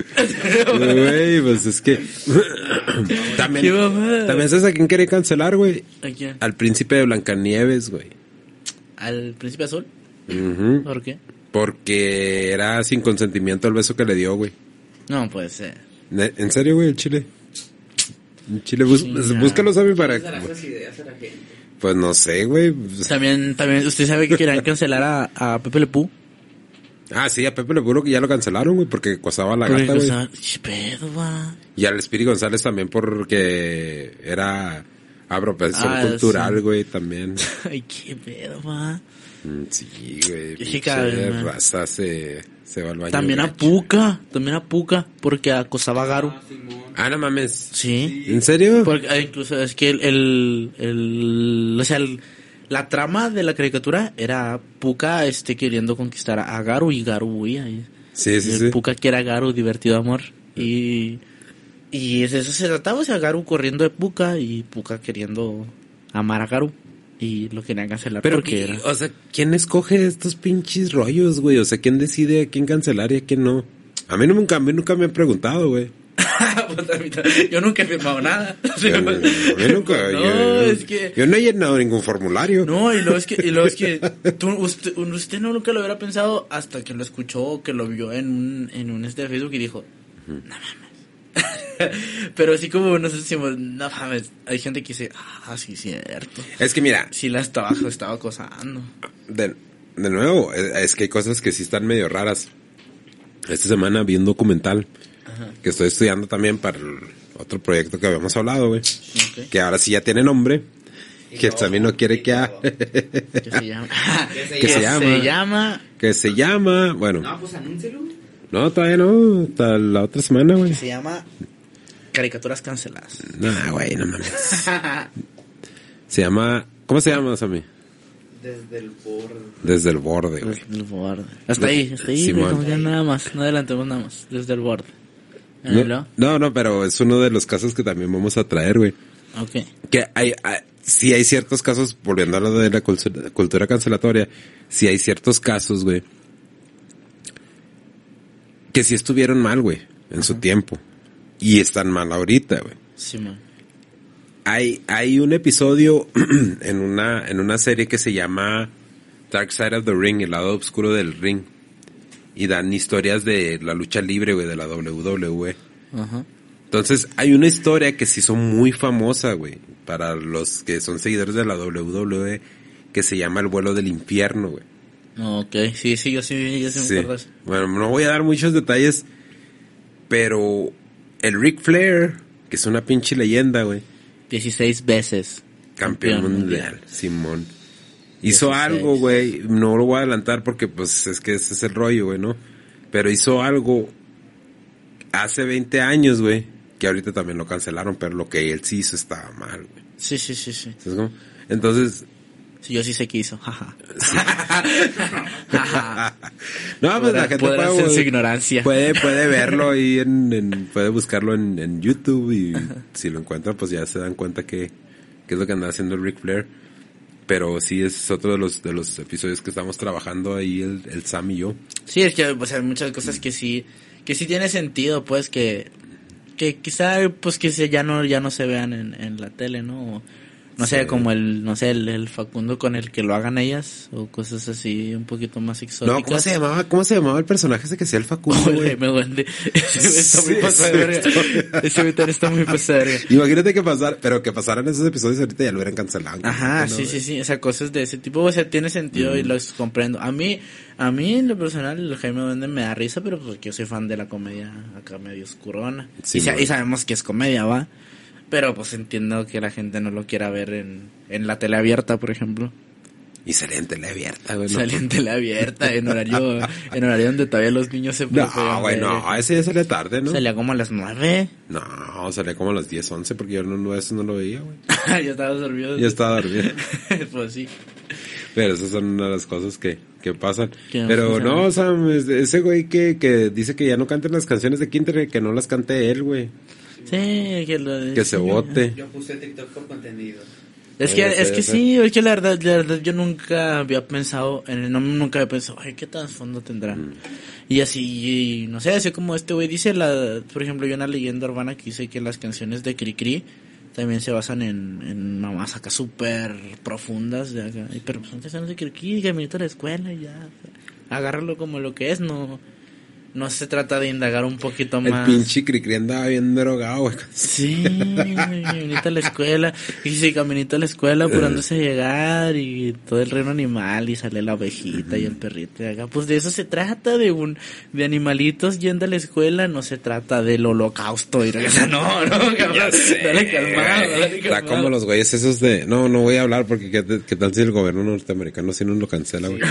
Güey, pues es que. también, también sabes a quién quería cancelar, güey. ¿A quién? Al príncipe de Blancanieves, güey. ¿Al príncipe azul? ¿Por qué? Porque era sin consentimiento el beso que le dio, güey. No puede ser. Ne- ¿En serio, güey? El chile. El chile, bus- Chinga. búscalo, Sammy, para. ¿Qué será esas ideas a la gente? Pues no sé, güey. También, también, usted sabe que querían cancelar a, a Pepe Le Pú. Ah, sí, a Pepe Le Puro que ya lo cancelaron, güey, porque acosaba a la Porque, gata, güey. sea, ¿qué pedo, va? Y al Espiri González también porque era Apropiación Ah, cultural, sí. güey, también. Ay, qué pedo, ma. Mm, Sí, güey. Pinche raza se, se va al baño. También a. Puka, también a Puka, porque acosaba a Garu. Ah. Ah, no mames. Sí. ¿En serio? Porque eh, incluso es que el, el, el- o sea, el- la trama de la caricatura era Puka este queriendo conquistar a Garu y Garu huía. Sí, sí, y el sí. Puka quiere a Garu, divertido amor. Y, y eso se trataba, o sea, Garu corriendo de Puka y Puka queriendo amar a Garu. Y lo querían cancelar Pero, porque ¿qué- era... o sea, ¿quién escoge estos pinches rollos, güey? O sea, ¿quién decide a quién cancelar y a quién no? A mí nunca, a mí nunca me han preguntado, güey. Yo nunca he firmado nada. Yo, no- nunca, No, yo, es que... yo no he llenado ningún formulario. No, y luego es que, y luego es que tú, usted, usted no nunca lo hubiera pensado hasta que lo escuchó que lo vio en un, en un este de Facebook y dijo, no mames. Pero así como nosotros decimos, no mames, hay gente que dice, ah, sí, cierto. Es que mira, Sí la estaba, estaba acosando. de, de nuevo, es que hay cosas que sí están medio raras. Esta semana vi un documental que estoy estudiando también para el otro proyecto que habíamos hablado, güey. Que ahora sí ya tiene nombre. Que también no quiere que... ha- Que se llama. Que se llama. Se llama. que se llama... Bueno, No, pues anúncelo. no, todavía no. Hasta la otra semana, güey. Se llama. Caricaturas canceladas. No, güey, no mames. Se llama... ¿Cómo se llama, Sammy? Desde el borde. Desde el borde, güey. Desde el borde. Hasta ahí, hasta ahí. Simón. ya nada más. No adelantemos nada más. Desde el borde. No, no, no, pero es uno de los casos que también vamos a traer, güey. Ok. Que hay, hay- sí hay ciertos casos, volviendo a lo de la cultura, cultura cancelatoria, sí hay ciertos casos, güey, que sí estuvieron mal, güey, en su tiempo. Y están mal ahorita, güey. Simón. Hay, hay un episodio en una, en una serie que se llama Dark Side of the Ring, el lado oscuro del ring. Y dan historias de la lucha libre, güey, de la WWE. Ajá. Entonces, hay una historia que se hizo muy famosa, güey, para los que son seguidores de la WWE, que se llama El vuelo del infierno, güey. Ok, sí, sí, yo sí, yo sí, Sí. me acuerdo. Bueno, no voy a dar muchos detalles, pero el Ric Flair, que es una pinche leyenda, güey, 16 veces. campeón mundial, Simón. Hizo 16. algo, güey, no lo voy a adelantar porque pues es que ese es el rollo, güey, ¿no? Pero hizo algo hace 20 años, güey, que ahorita también lo cancelaron, pero lo que él sí hizo estaba mal, güey. Sí, sí, sí, sí. Entonces, Sí, yo sí sé qué hizo. Jaja. No, pues la gente puede, ser su ignorancia. puede, puede verlo ahí en, en- puede buscarlo en, en YouTube y si lo encuentran, pues ya se dan cuenta que, que es lo que anda haciendo el Ric Flair. Pero sí es otro de los, de los episodios que estamos trabajando ahí el, el Sam y yo. Sí, es que o sea, hay muchas cosas que sí, que sí tiene sentido, pues que, que quizá, pues que ya no, ya no se vean en, en la tele, ¿no? O, no sé, Sí. como el, no sé, el, el Facundo con el que lo hagan ellas, o cosas así un poquito más exóticas. No, ¿cómo se llamaba? ¿Cómo se llamaba el personaje ese que hacía el Facundo, güey? Jaime Duende. Ese está muy pasado. Ese está muy pasado. Imagínate que pasar, pero que pasaran esos episodios ahorita ya lo hubieran cancelado. Ajá, ¿no, sí, sí, sí, o sea, cosas de ese tipo, o sea, tiene sentido y los comprendo. A mí, a mí en lo personal, el Jaime Duende me da risa, pero porque yo soy fan de la comedia acá medio oscurona. Sí, y, sa- bueno. y sabemos que es comedia, ¿va? Pero pues entiendo que la gente no lo quiera ver en, en la tele abierta, por ejemplo. Y salía en tele abierta, güey. Salía en tele abierta, en horario, en horario donde todavía los niños se No, güey, no, ese ya salía tarde, ¿no? Salía como a las nueve. No, salía como a las 10, 11 porque yo no, eso no lo veía, güey. ya estaba dormido. Ya estaba dormido. pues sí. Pero esas son una de las cosas que, que pasan. Pero no, Sam, es- ese güey que, que dice que ya no cante las canciones de Kinder, que no las cante él, güey. Sí, que lo Que se vote. Yo puse TikTok por contenido. Es que, es que sé. sí, es que la verdad, la verdad yo nunca había pensado, en el, no, nunca había pensado, ay, qué trasfondo tendrá. Mm. Y así, y no sé, así como este güey dice, la, por ejemplo, hay una leyenda urbana que dice que las canciones de Cricri también se basan en, en mamás acá súper profundas, de acá. Y, pero pues son canciones de Cricri, que a la escuela y ya. o sea, agárralo como lo que es, no, no se trata de indagar un poquito El más. pinche Cricri andaba bien drogado, güey. Sí, caminito a la escuela. Y sí, caminito a la escuela apurándose a llegar y todo el reino animal y sale la ovejita y el perrito. Y acá, pues de eso se trata, de un de animalitos yendo a la escuela, no se trata del holocausto. Y regresa, no, no, cabrón, dale calmado, dale Está calmado. como los güeyes esos de... No, no voy a hablar porque qué, qué tal si el gobierno norteamericano si no lo cancela, güey.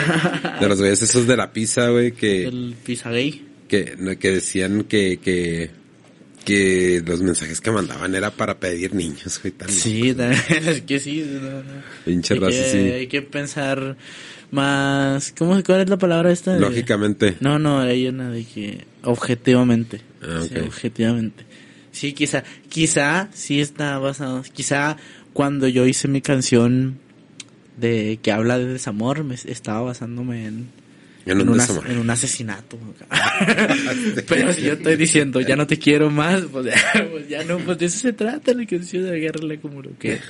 De los güeyes esos de la pizza, güey, que, El pizzagay. Que, que decían que, que, que los mensajes que mandaban era para pedir niños, güey. Sí, es que sí. no, no. Pinche hay, raza, que, sí. hay que pensar más. ¿Cómo, ¿Cuál es la palabra esta? de- Lógicamente. No, no, hay una de que objetivamente. Ah, Sí, objetivamente. Sí, quizá, quizá sí está basado. Quizá cuando yo hice mi canción de que habla de desamor, me estaba basándome en, En un un, desamor. as- en un asesinato. Pero si yo estoy diciendo ya no te quiero más, pues ya, pues ya no, pues de eso se trata la canción de agarrarle como lo que.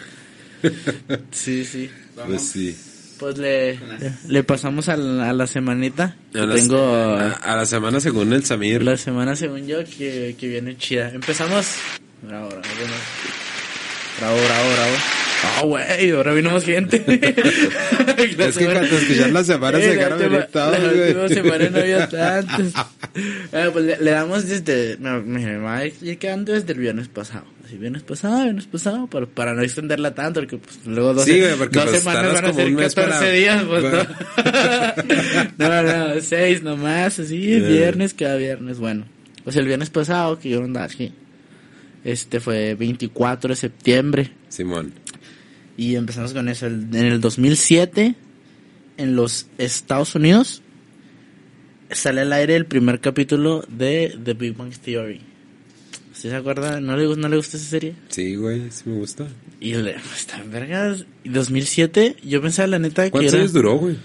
Sí, sí. Pues sí. Pues le, pasamos a la, a la semanita. A, las- Tengo a, a la semana según el Samir. la semana, según yo, que, que viene chida. Empezamos. Bravo, bueno. Bravo, bravo, bravo. Ah, güey, ahora vino más gente. Es que cuando escuchar la semana se venir todos, La última semana no había tantos. Ah, pues le, le damos desde. Me, me va quedando desde el viernes pasado. Así, viernes pasado, viernes pasado, para, para no extenderla tanto, porque pues luego dos, Sí, dos pues, semanas van a ser un mes 14 para- días, pues no. no, no, seis nomás, así, Eh. viernes, cada viernes, bueno. Pues el viernes pasado, que yo andaba aquí, este fue 24 de septiembre, Simón. Y empezamos con eso. En el 2007, en los Estados Unidos, sale al aire el primer capítulo de The Big Bang Theory. ¿Usted se acuerda? ¿No le, no le gusta esa serie? Sí, güey, sí me gusta. Y le, está en vergas. Y 2007, yo pensaba la neta que ¿Cuántos era... años duró, güey?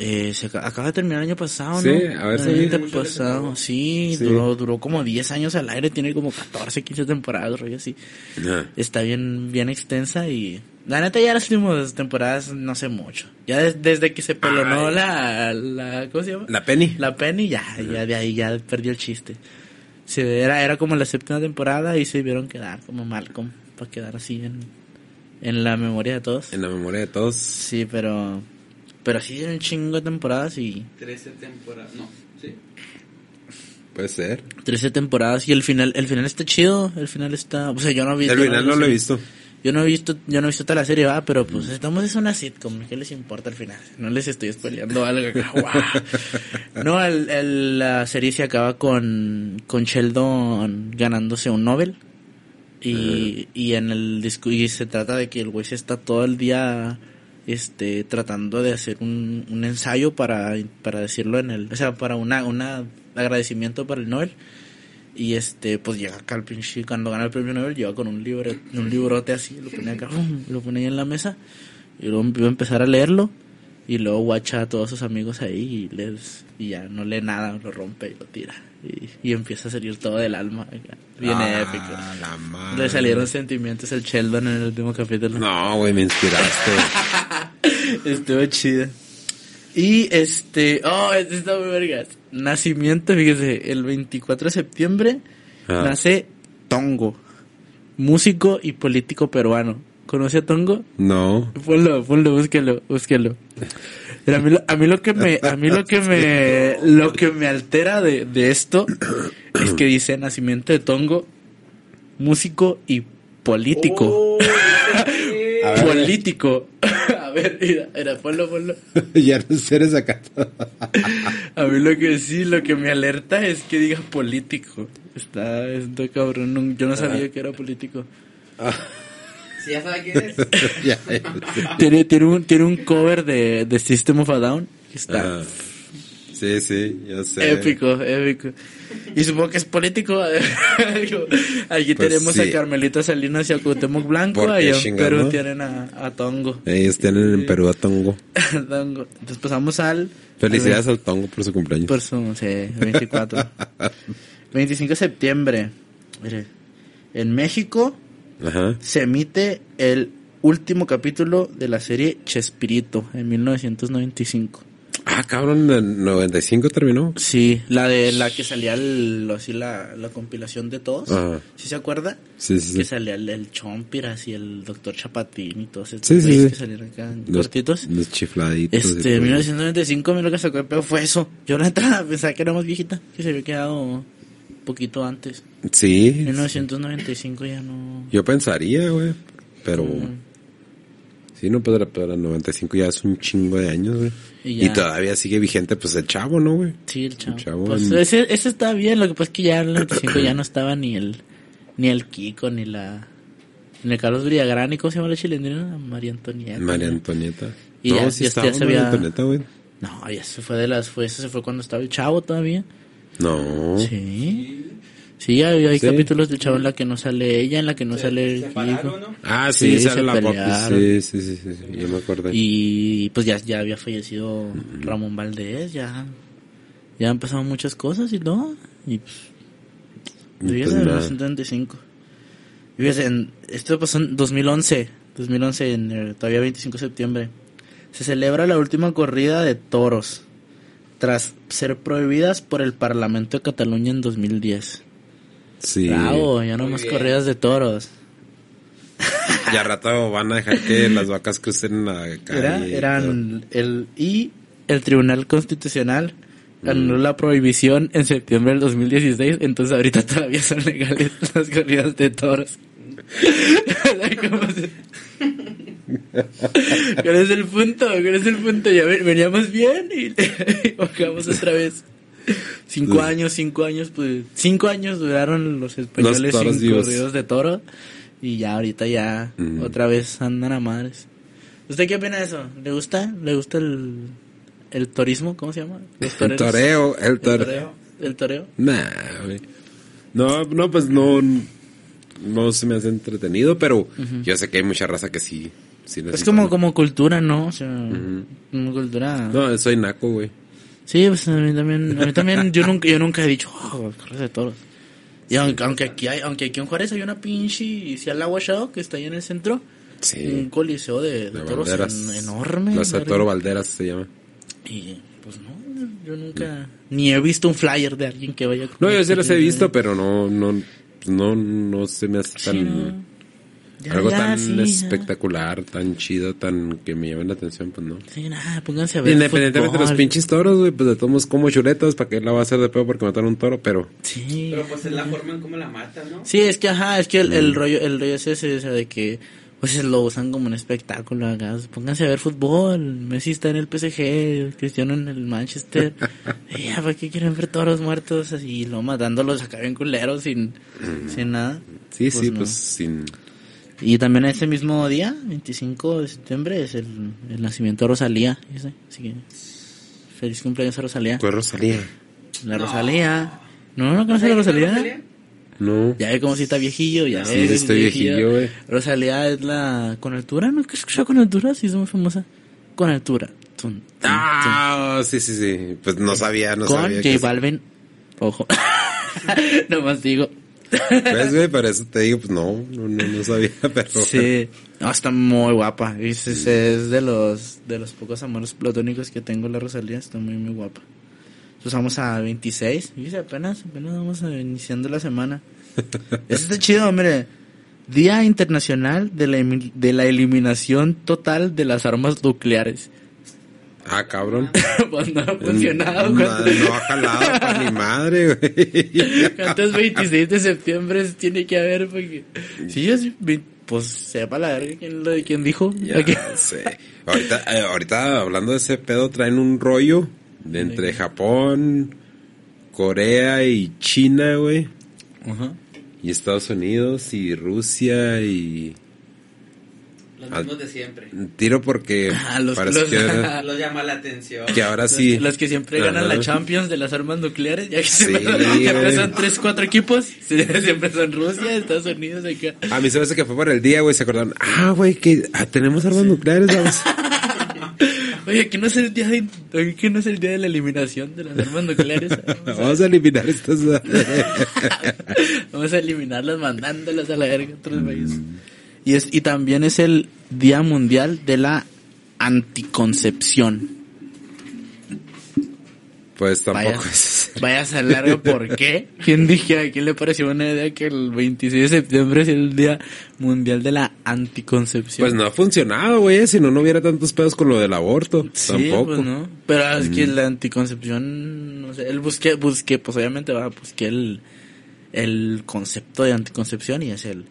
Eh, se aca- acaba de terminar el año pasado, Sí, ¿no? a ver, el sí. año pasado, sí, Sí. Duró, duró como 10 años al aire, tiene como 14, 15 temporadas, rollo así. Está bien, bien extensa y la neta ya las últimas temporadas no sé mucho. Ya des- desde que se pelonó la, la, ¿cómo se llama? La Penny. La Penny ya, ya de ahí ya perdió el chiste. Se, era, era como la séptima temporada y se vieron quedar como Malcolm, para quedar así en, en la memoria de todos. En la memoria de todos. Sí, pero, pero sí, un chingo de temporadas y 13 temporadas. No, sí. Puede ser. 13 temporadas y el final, el final está chido, el final está, o sea, yo no he visto. El final no lo he visto. Yo no he visto, yo no he visto toda la serie, va, pero pues estamos es una sitcom, ¿qué les importa al final? No les estoy spoileando algo acá. No, el, el- la serie se acaba con, con Sheldon ganándose un Nobel. Y, y en el disco, y se trata de que el güey se está todo el día este tratando de hacer un, un ensayo para, para decirlo en el, o sea, para una, una agradecimiento para el Nobel. Y este, pues llega acá el pinche, cuando gana el premio Nobel, llega con un libro, un librote así, lo pone acá, lo pone ahí en la mesa, y luego iba a empezar a leerlo, y luego guacha a todos sus amigos ahí, y les, y ya no lee nada, lo rompe y lo tira, y, y empieza a salir todo del alma, bien Ah, épico. Le salieron sentimientos al Sheldon en el último capítulo. No, güey, me inspiraste. Estuvo chida. Y este, oh, este está muy vergas. Nacimiento, fíjese, el 24 de septiembre Ah. nace Tongo, músico y político peruano. ¿Conoce a Tongo? No. Ponlo, ponlo, búsquelo, búsquelo. Pero a mí, lo- a mí lo que me, a mí lo que me, lo que me altera de, de esto es que dice nacimiento de Tongo, músico y político. A ver. político. A ver, mira, mira, ponlo, ponlo. ya no eres acá. A mí lo que sí, lo que me alerta es que diga político. Está, está cabrón, yo no sabía que era político. Si ya sabe quién es. ya, Tiene, tiene un, tiene un cover de, de System of a Down está Ah. Sí, sí, yo sé. épico, épico. Y supongo que es político. Aquí Pues tenemos sí. a Carmelita Salinas y a Cuauhtémoc Blanco. Allá en. Perú tienen a, a Tongo. Ellos tienen en Perú a Tongo. Tongo. Entonces pasamos al... Felicidades al Tongo por su cumpleaños. Por su, sí, 24. 25 de septiembre. Mire, en México Ajá. se emite el último capítulo de la serie Chespirito en 1995. Ah, cabrón, en 95 terminó. Sí, la de la que salía el, así la, la compilación de todos. Ajá. ¿Sí se acuerda? Sí, sí, Que sí. salía el, el Chompiras y el Doctor Chapatín y todos estos Sí, sí, que salían acá en Los, cortitos. los chifladitos. Este, en todo. 1995 a mí lo que sacó de pedo fue eso. Yo la neta pensaba que era más viejita, que se había quedado poquito antes. Sí. 1995 ya no... Yo pensaría, güey. Pero. Mm. Sí, no, pero, pero el 95 ya es un chingo de años, güey. Y Y, todavía sigue vigente, pues el chavo, ¿no, güey? Sí, el chavo. El chavo Pues en- ese, ese está bien, lo que pasa es que ya en el 95 ya no estaba ni el ni el Kiko, ni la ni el Carlos Villagrán, ni cómo se llama la chilindrina, María Antonieta. María ¿no? Antonieta. Y no, ya- sí ya- estaba ya se María había- Antonieta, güey. No, ya se fue de las, fue, ese se fue cuando estaba el chavo todavía. No. Sí. Sí, hay, hay Sí. capítulos del chavo en la que no sale ella, en la que no sale el Se separaron, ¿no? Ah, sí, Sí, sale se la papi. pelearon. Sí, sí, sí, sí, sí, yo me acordé. Y pues ya, ya había fallecido Ramón Valdés, ya, ya han pasado muchas cosas y todo. Y pues, Y pues fíjese, en nada. 1975. Y fíjese, en- esto pasó en 2011, 2011, en el- todavía 25 de septiembre. Se celebra la última corrida de toros, tras ser prohibidas por el Parlamento de Cataluña en 2010. Sí. Bravo, ya no Muy más bien. corridas de toros. Y al rato van a dejar que las vacas crucen la calle. Era, eran el y el Tribunal Constitucional anuló la prohibición en septiembre del 2016, entonces ahorita todavía son legales las corridas de toros. ¿Cómo se- ¿Cuál es el punto? ¿Cuál es el punto? Ya ven- veníamos bien y, bajamos otra vez. Cinco años, cinco años, pues cinco años duraron los españoles toros sin vivos. corridos de toro y ya ahorita ya Ujú. otra vez andan a madres. ¿Usted qué opina de eso? ¿Le gusta? ¿Le gusta el, el turismo? ¿Cómo se llama? Los El toreo, el El toreo. toreo. El toreo. Nah, güey. No, no, pues no, no se me hace entretenido, pero yo sé que hay mucha raza que sí, sí Es como, ¿no? como cultura, ¿no? O sea, como cultura. No, soy naco, güey. Sí, pues a mí también, a mí también, yo nunca, yo nunca he dicho, oh, corres de toros. Y aunque, aunque aquí hay, aunque aquí en Juárez hay una pinche, y si al agua que está ahí en el centro, un Sí. coliseo de, de De toros en- enorme. Plaza. Toro Valderas se llama. Y pues no, yo nunca, ni he visto un flyer de alguien que vaya. No, yo sí los he visto, pero no, no, no, no se me hace Sí, tan, no. Ya, algo ya, tan sí, ya. espectacular, tan chido, tan que me llame la atención, pues no. Sí, nada, pónganse a ver. Independientemente de los pinches toros, güey, pues de todos como chuletas, ¿para qué la va a hacer de pedo porque mataron un toro? Pero, Sí. Pero pues es la forma en cómo la matan, ¿no? Sí, es que ajá, es que el, Mm. el rollo, el rollo es ese, o sea, de que pues lo usan como un espectáculo acá. Pónganse a ver fútbol, Messi está en el PSG, Cristiano en el Manchester. y ya, ¿para qué quieren ver toros muertos así, lo matándolos acá bien culeros sin, sin nada? sí, Pues sí, no. pues sin... Y también ese mismo día, 25 de septiembre, es el, el nacimiento de Rosalía. ¿sí? Así que feliz cumpleaños a Rosalía. Pues Rosalía. La Rosalía. ¿No, no conoces a la Rosalía? No. Ya ve como si está viejillo, ya Sí, ves, estoy viejillo, güey. Rosalía es la con altura, ¿no? ¿Qué escuchado con altura? Sí, es muy famosa. Con altura. Tum, tum, Ah, sí, sí, sí. Pues no sabía, no tum. Con sabía. J que- Balvin. Ojo. Nomás digo. ¿Ves, güey? Para eso te digo, pues no, no, no, sabía, pero... Sí. No, está muy guapa. Es, es- es de los de los pocos amores platónicos que tengo la Rosalía. Está muy, muy guapa. Pues vamos a 26. Y apenas, apenas vamos a- iniciando la semana. Eso está chido, hombre. Día Internacional de la, de la Eliminación Total de las Armas Nucleares. Ah, cabrón. pues no ha funcionado. No, ¿Cuántos, no ha jalado para mi madre, güey. cuántos 26 de septiembre tiene que haber? Porque... Sí, yo sí, pues sepa la verga quién, quién dijo. Ya sé. Ahorita, eh, ahorita hablando de ese pedo, traen un rollo de entre Japón, Corea y China, güey. Ajá. Y Estados Unidos y Rusia y... Los Ah. mismos de siempre. Tiro porque Ah, los- parece los- que, ahora, Los llama la atención. que ahora Los- sí... Los, que siempre ganan la Ajá. Champions de las armas nucleares, ya que Sí, siempre, son 3, 4 equipos, sí, siempre son Rusia, Estados Unidos, acá. A mí se me hace que fue por el día, güey, se acordaron. Ah, güey, que ah, tenemos armas nucleares, vamos. Oye, aquí no es el día de, que no es el día de la eliminación de las armas nucleares. Vamos a, Vamos a eliminar estas... vamos a eliminarlas mandándolas a la verga a otros países. Y es, y también es el Día Mundial de la Anticoncepción. Pues tampoco Vaya. es... Vaya a ser largo, ¿por qué? ¿Quién dije? ¿A quién le pareció buena idea que el 26 de septiembre es el Día Mundial de la Anticoncepción? Pues no ha funcionado, güey, si no, no hubiera tantos pedos con lo del aborto. Sí, tampoco. pues no. Pero es que la anticoncepción, no sé, él busqué, busqué, pues obviamente va, busqué el, el concepto de anticoncepción y es el,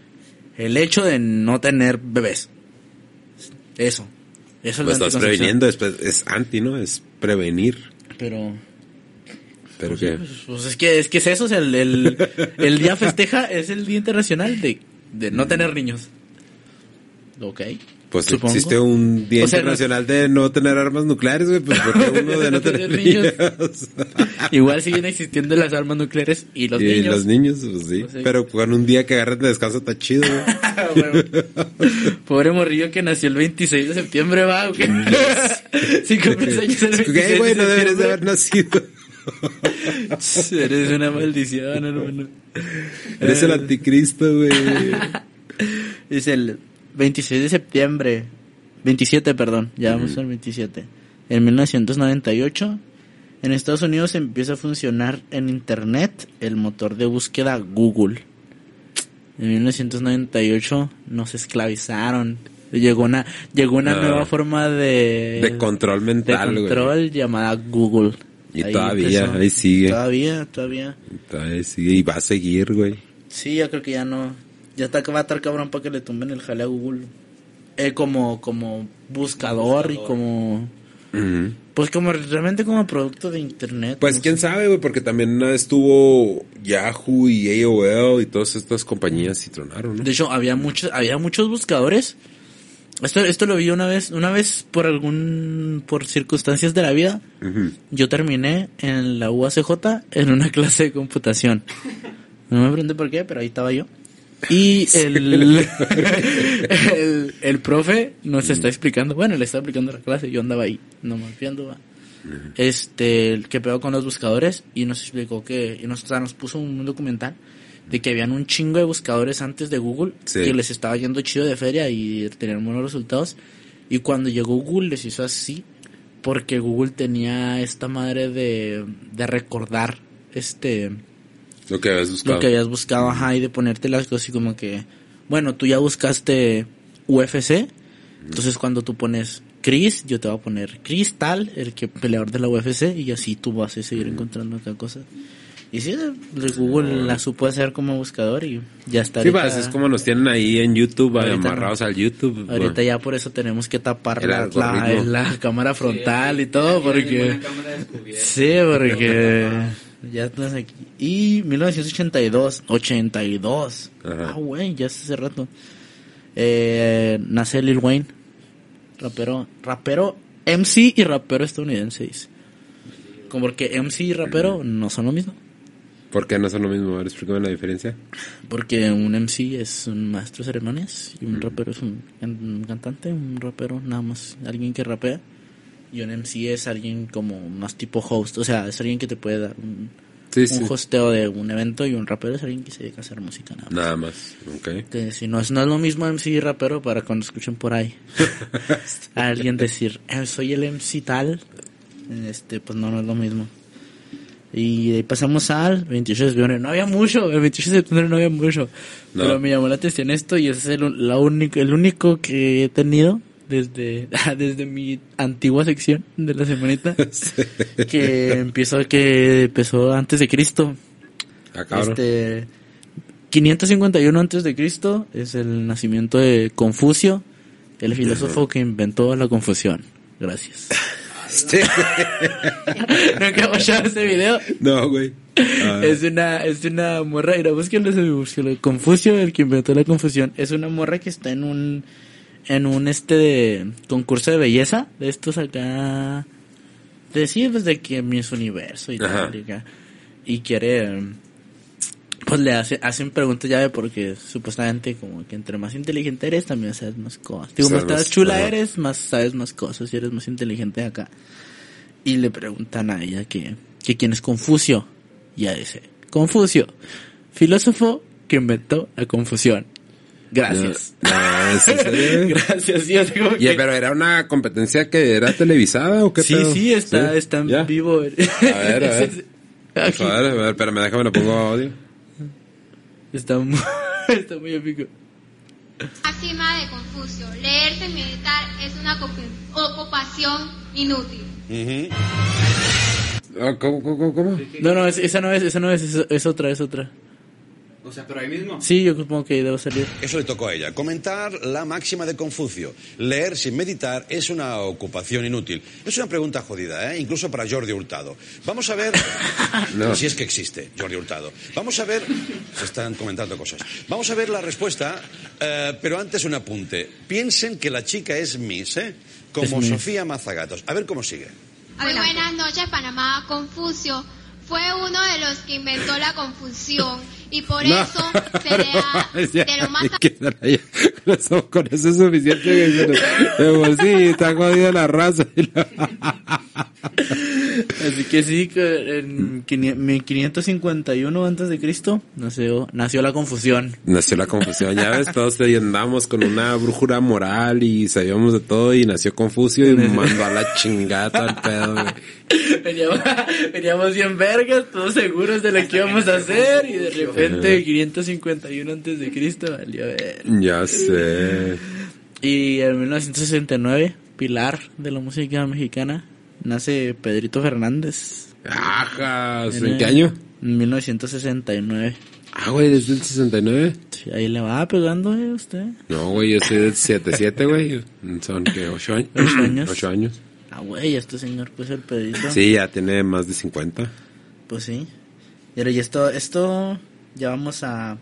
el hecho de no tener bebés. Eso. Eso es Pues la estás previniendo, es, es anti, ¿no? Es prevenir. Pero, Pero pues, que... pues, pues es que, es que es eso, o sea, el, el, el día festeja es el día internacional de, de no tener niños. Ok. Pues supongo. existe un día O sea, internacional de no tener armas nucleares, güey, pues porque uno de no tener niños. Igual siguen existiendo las armas nucleares y los y niños. los niños, pues sí. Pues sí. Pero con un día que agarren de descanso está chido, güey. Bueno, Pobre morrillo que nació el 26 de septiembre, va, ¿o qué? Si cumples años el 26 ¿Qué, güey? No de deberías de haber nacido. Eres una maldición, hermano. Eres el anticristo, güey. Dice el 26 de septiembre, 27, perdón, ya vamos al 27. En 1998, en Estados Unidos empieza a funcionar en Internet el motor de búsqueda Google. En 1998 nos esclavizaron. Llegó una, llegó una Ah. nueva forma de, De control de mental, güey. control llamada Google. Y todavía, ahí sigue. Todavía, todavía. Ahí sigue y va a seguir, güey. Sí, yo creo que ya no. Ya está, va a estar cabrón para que le tumben el jale a Google. Eh, como, como buscador y como. Pues como realmente como producto de internet. Pues no quién sé. sabe, güey, porque también estuvo Yahoo y AOL y todas estas compañías y tronaron, ¿no? De hecho, había muchos, había muchos buscadores. Esto, esto lo vi una vez, una vez por algún, por circunstancias de la vida. Yo terminé en la UACJ en una clase de computación. No me pregunté por qué, pero ahí estaba yo. Y el, el, el profe nos está explicando, bueno, le está explicando la clase, yo andaba ahí, nomás viendo, va. este, el que pegó con los buscadores y nos explicó que, y nos, o sea, nos puso un documental de que habían un chingo de buscadores antes de Google Sí. que les estaba yendo chido de feria y tenían buenos resultados. Y cuando llegó Google les hizo así porque Google tenía esta madre de, de recordar este Lo que habías buscado. lo que habías buscado, ajá, y de ponerte las cosas así como que, bueno, tú ya buscaste UFC, entonces cuando tú pones Chris, yo te voy a poner Chris tal, el que peleador de la UFC, y así tú vas a seguir encontrando acá cosas. Y sí, Google la supo hacer como buscador y ya está. Sí, ahorita- pues es como nos tienen ahí en YouTube, Ahorita amarrados al YouTube. Ahorita ya por eso tenemos que tapar la, la, cámara frontal y todo, porque... Sí, porque ya estás aquí. Y 1982, 82. Ajá. Ah, güey, ya hace rato. Eh, nace Lil Wayne, rapero, rapero MC y rapero estadounidense. dice. Como porque MC y rapero no son lo mismo. ¿Por qué no son lo mismo? Explícame la diferencia. Porque un MC es un maestro de ceremonias y un rapero es un, un cantante, un rapero nada más, alguien que rapea. Y un MC es alguien como más tipo host, o sea, es alguien que te puede dar un, Sí, un sí. hosteo de un evento y un rapero es alguien que se dedica a hacer música nada más. Nada más. Ok. Que si no es, no es lo mismo MC y rapero para cuando escuchen por ahí a alguien decir, "Eh, soy el MC tal, este, pues no, no es lo mismo. Y de ahí pasamos al 28 de septiembre. No había mucho, el 28 de septiembre no había mucho. No. Pero me llamó la atención esto y ese es el, la único, el único que he tenido desde, desde mi antigua sección de la semanita. que empezó, que empezó antes de Cristo. Ah. Este 551 antes de Cristo es el nacimiento de Confucio, el filósofo que inventó la confusión. Gracias. Este- ¿Nunca he watchado ese video? no, güey. Ah, Es una, es una morra, mira, búsquenlo, búsquenlo. Confucio, el que inventó la confusión, es una morra que está en un, en un este de concurso de belleza, de estos acá, de sí, pues de que Miss Universo y Ajá. tal, y, acá. y quiere, pues le hace, hacen preguntas llave porque supuestamente como que entre más inteligente eres también sabes más cosas. Digo, Sabes más más, chula ajá. eres, más sabes más cosas y eres más inteligente acá. Y le preguntan a ella que, que quién es Confucio. Y a ese, Confucio, filósofo que inventó la confusión. Gracias. Gracias, que- pero era una competencia que era televisada o qué Sí, pedo? sí, está, ¿Sí? está en vivo. A ver, a ver. Aquí. A ver, a ver, espérame, déjame lo pongo audio. Está muy, está muy épico. Máxima de Confucio. Leerse y meditar es una ocup- ocupación inútil. Ah, ¿Cómo, cómo, cómo, cómo? No, no, es- esa no es, esa no es, es, es otra, es otra. O sea, pero ahí mismo. Sí, yo supongo que debo salir. Eso le tocó a ella. Comentar la máxima de Confucio. Leer sin meditar es una ocupación inútil. Es una pregunta jodida, ¿eh? incluso para Jordi Hurtado. Vamos a ver. No. Si es que existe, Jordi Hurtado. Vamos a ver. Se están comentando cosas. Vamos a ver la respuesta, eh, pero antes un apunte. Piensen que la chica es Miss, ¿eh? Como Es Miss. Sofía Mazagatos. A ver cómo sigue. Muy buenas noches, Panamá. Confucio fue uno de los que inventó la confusión y por eso se le lo más con eso- Con eso es suficiente. que se nos- De por sí, está jodida la raza. Así que sí, en 1551 antes de Cristo nació, nació la confusión. Nació la confusión, ya ves, todos andamos con una brújula moral y sabíamos de todo y nació Confucio y mandó a la chingada el pedo. Veníamos, veníamos bien vergas, todos seguros de lo que íbamos a hacer y de repente 551 antes de Cristo valió ver. Ya sé. Y en 1969, pilar de la música mexicana, nace Pedrito Fernández. Ajá, ¿en qué año? En 1969. Ah, güey, desde el 69. Sí, ahí le va pegando eh, usted. No, güey, yo soy del 77, güey. Son, que ¿Ocho años? Ocho años. Ocho años. Ah, güey, este señor, pues el Pedrito. Sí, ya tiene más de 50. Pues sí. Pero y esto, esto ya vamos a, a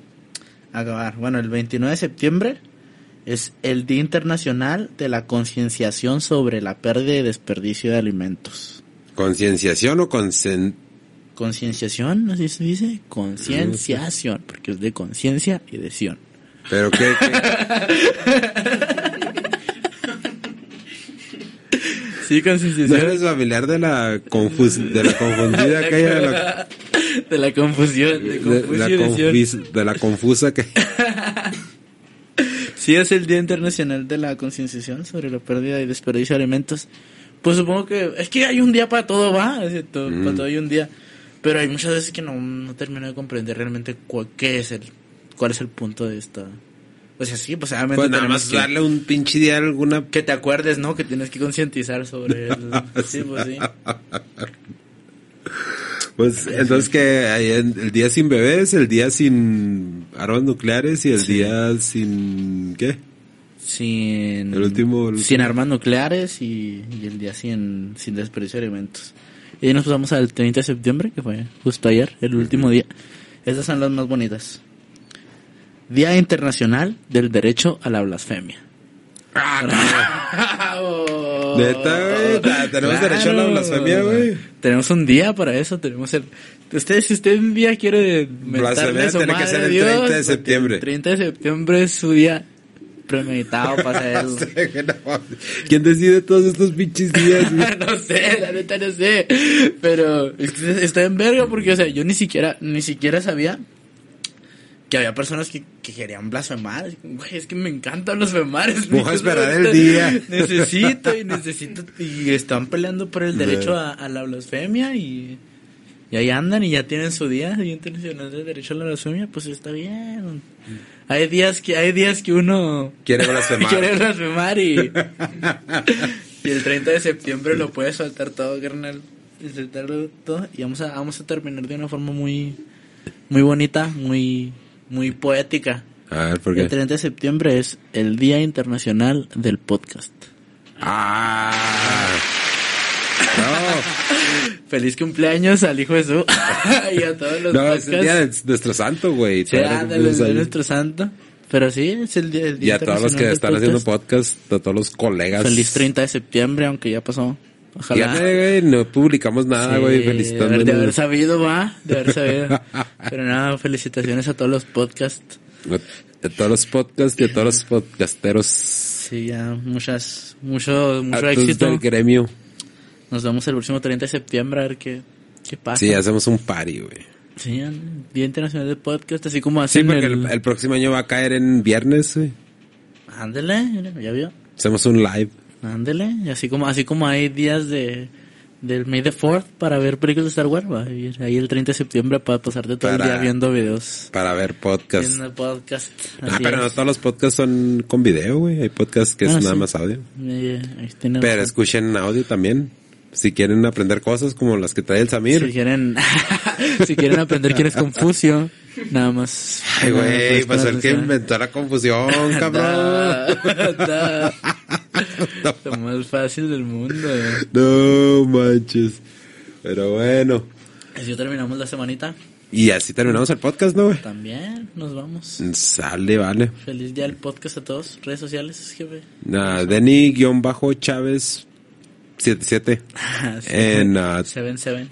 acabar. Bueno, el 29 de septiembre es el Día Internacional de la Concienciación sobre la Pérdida y Desperdicio de Alimentos. ¿Concienciación o concen... Concienciación, así se dice. Concienciación, porque es de conciencia y de sion. ¿Pero qué? qué? Sí, ¿No concienciación. eres familiar de la, confus de la confundida que hay? De la, De la confusión, de de, la de la confusa que Sí, es el Día Internacional de la Concienciación sobre la pérdida y desperdicio de alimentos. Pues supongo que es que hay un día para todo, va, es cierto, Mm. para todo hay un día. Pero hay muchas veces que no, no termino de comprender realmente cuál, qué es el, cuál es el punto de esta. O sea, sí, pues obviamente Pues nada más que, darle un pinche día a alguna... que te acuerdes, ¿no? Que tienes que concientizar sobre eso. Sí, pues sí. Pues entonces que hay el día sin bebés, el día sin armas nucleares y el día sin... ¿Qué? Sin, El último- el sin último. armas nucleares y, y el día sin, sin desperdicio de alimentos. Y nos pasamos al 30 de septiembre, que fue justo ayer, el último día. Estas son las más bonitas. Día Internacional del Derecho a la Blasfemia. ¡Bravo! Neta, tenemos derecho a la blasfemia, güey. Tenemos un día para eso, tenemos el... Usted, si usted un día quiere Blasfemia tiene que ser el Dios, 30 de porque septiembre. El 30 de septiembre es su día premeditado para hacerlo. ¿Quién decide todos estos pinches días? no sé, la neta no sé. Pero está en verga porque, o sea, yo ni siquiera, ni siquiera sabía que había personas que, que querían blasfemar. Güey, es que me encanta blasfemar. es Voy a esperar el día. Necesito y necesito. Y están peleando por el derecho a, a la blasfemia y, y ahí andan y ya tienen su día, Día Internacional del Derecho a la Blasfemia. Pues está bien. Hay días que, hay días que uno Quiere blasfemar. quiere blasfemar y, y el 30 de septiembre lo puedes soltar todo, carnal. Soltarlo todo. Y vamos a, vamos a terminar de una forma muy, muy bonita, muy, muy poética. A ver, ¿por El qué? 30 de septiembre es el Día Internacional del Podcast. Ah. Feliz cumpleaños al hijo de su y a todos los No, no, es el día podcasts. de nuestro santo, güey. Sí, ándale, cumplimos de años. nuestro santo. Pero sí, es el día, el Y día a todos los que están haciendo podcast. podcast, a todos los colegas. Feliz 30 de septiembre, aunque ya pasó. Ojalá. Fíjate, güey, no publicamos nada, Sí, güey, de, haber, de haber felicitándonos. sabido, va, de haber sabido. Pero nada, felicitaciones a todos los podcasts. A todos los podcasts y a todos los podcasteros. Sí, ya muchas, mucho, a mucho todos éxito. del gremio. Nos vemos el próximo 30 de septiembre a ver qué, qué pasa. Sí, hacemos un party, güey. Sí, Día Internacional del Podcast, así como Sí, hacen porque el... el, el próximo año va a caer en viernes, güey. Ándele, mira, ya vio. Hacemos un live. Ándele, y así como, así como hay días de del May the 4th para ver películas de Star Wars, va ir ahí el 30 de septiembre para pasarte todo el Para- día viendo videos. Para ver podcast. Viendo podcast. Ah, pero no es. todos los podcasts son con video, güey. Hay podcasts que es Ah, nada sí. más audio. Tiene Pero razón. escuchen audio también. Si quieren aprender cosas como las que trae el Samir. Si quieren, si quieren aprender quién es Confucio, nada más. Ay, nada güey, presten pues el que inventó la confusión, cabrón. Da, da. Lo más fácil del mundo. no manches. Pero bueno. Así terminamos la semanita. Y así terminamos el podcast, ¿no, güey? También nos vamos. Sale, vale. Feliz día del podcast a todos. Redes sociales, jefe. Nah, Denny-Chávez 77 En, ah, Seven Seven.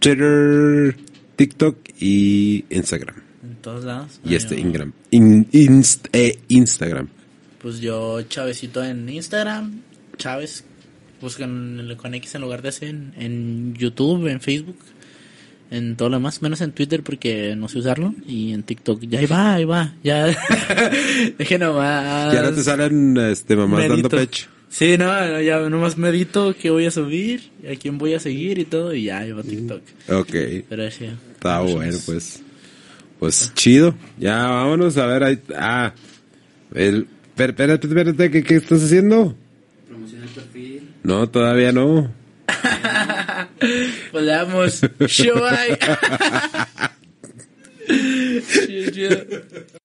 Twitter, TikTok y Instagram. En todos lados. Y este Ingram. In- inst- eh, Instagram. Pues yo, Chavecito en Instagram. Chávez. Buscan con X en lugar de C en, en YouTube, en Facebook. En todo lo demás, menos en Twitter porque no sé usarlo. Y en TikTok, ya ahí va, ahí va. Ya. Deje nomás. Ya no te salen este, mamás dando pecho. Sí, no, ya nomás medito que voy a subir, a quién voy a seguir y todo, y ya, ahí va TikTok. Ok. Pero sí. Está bueno, pues. Pues chido. Ya vámonos a ver. Ahí, ah. El, espérate, espérate, espérate, ¿qué, ¿qué estás haciendo? Promociona el perfil. No, todavía no. Pues vamos. Show.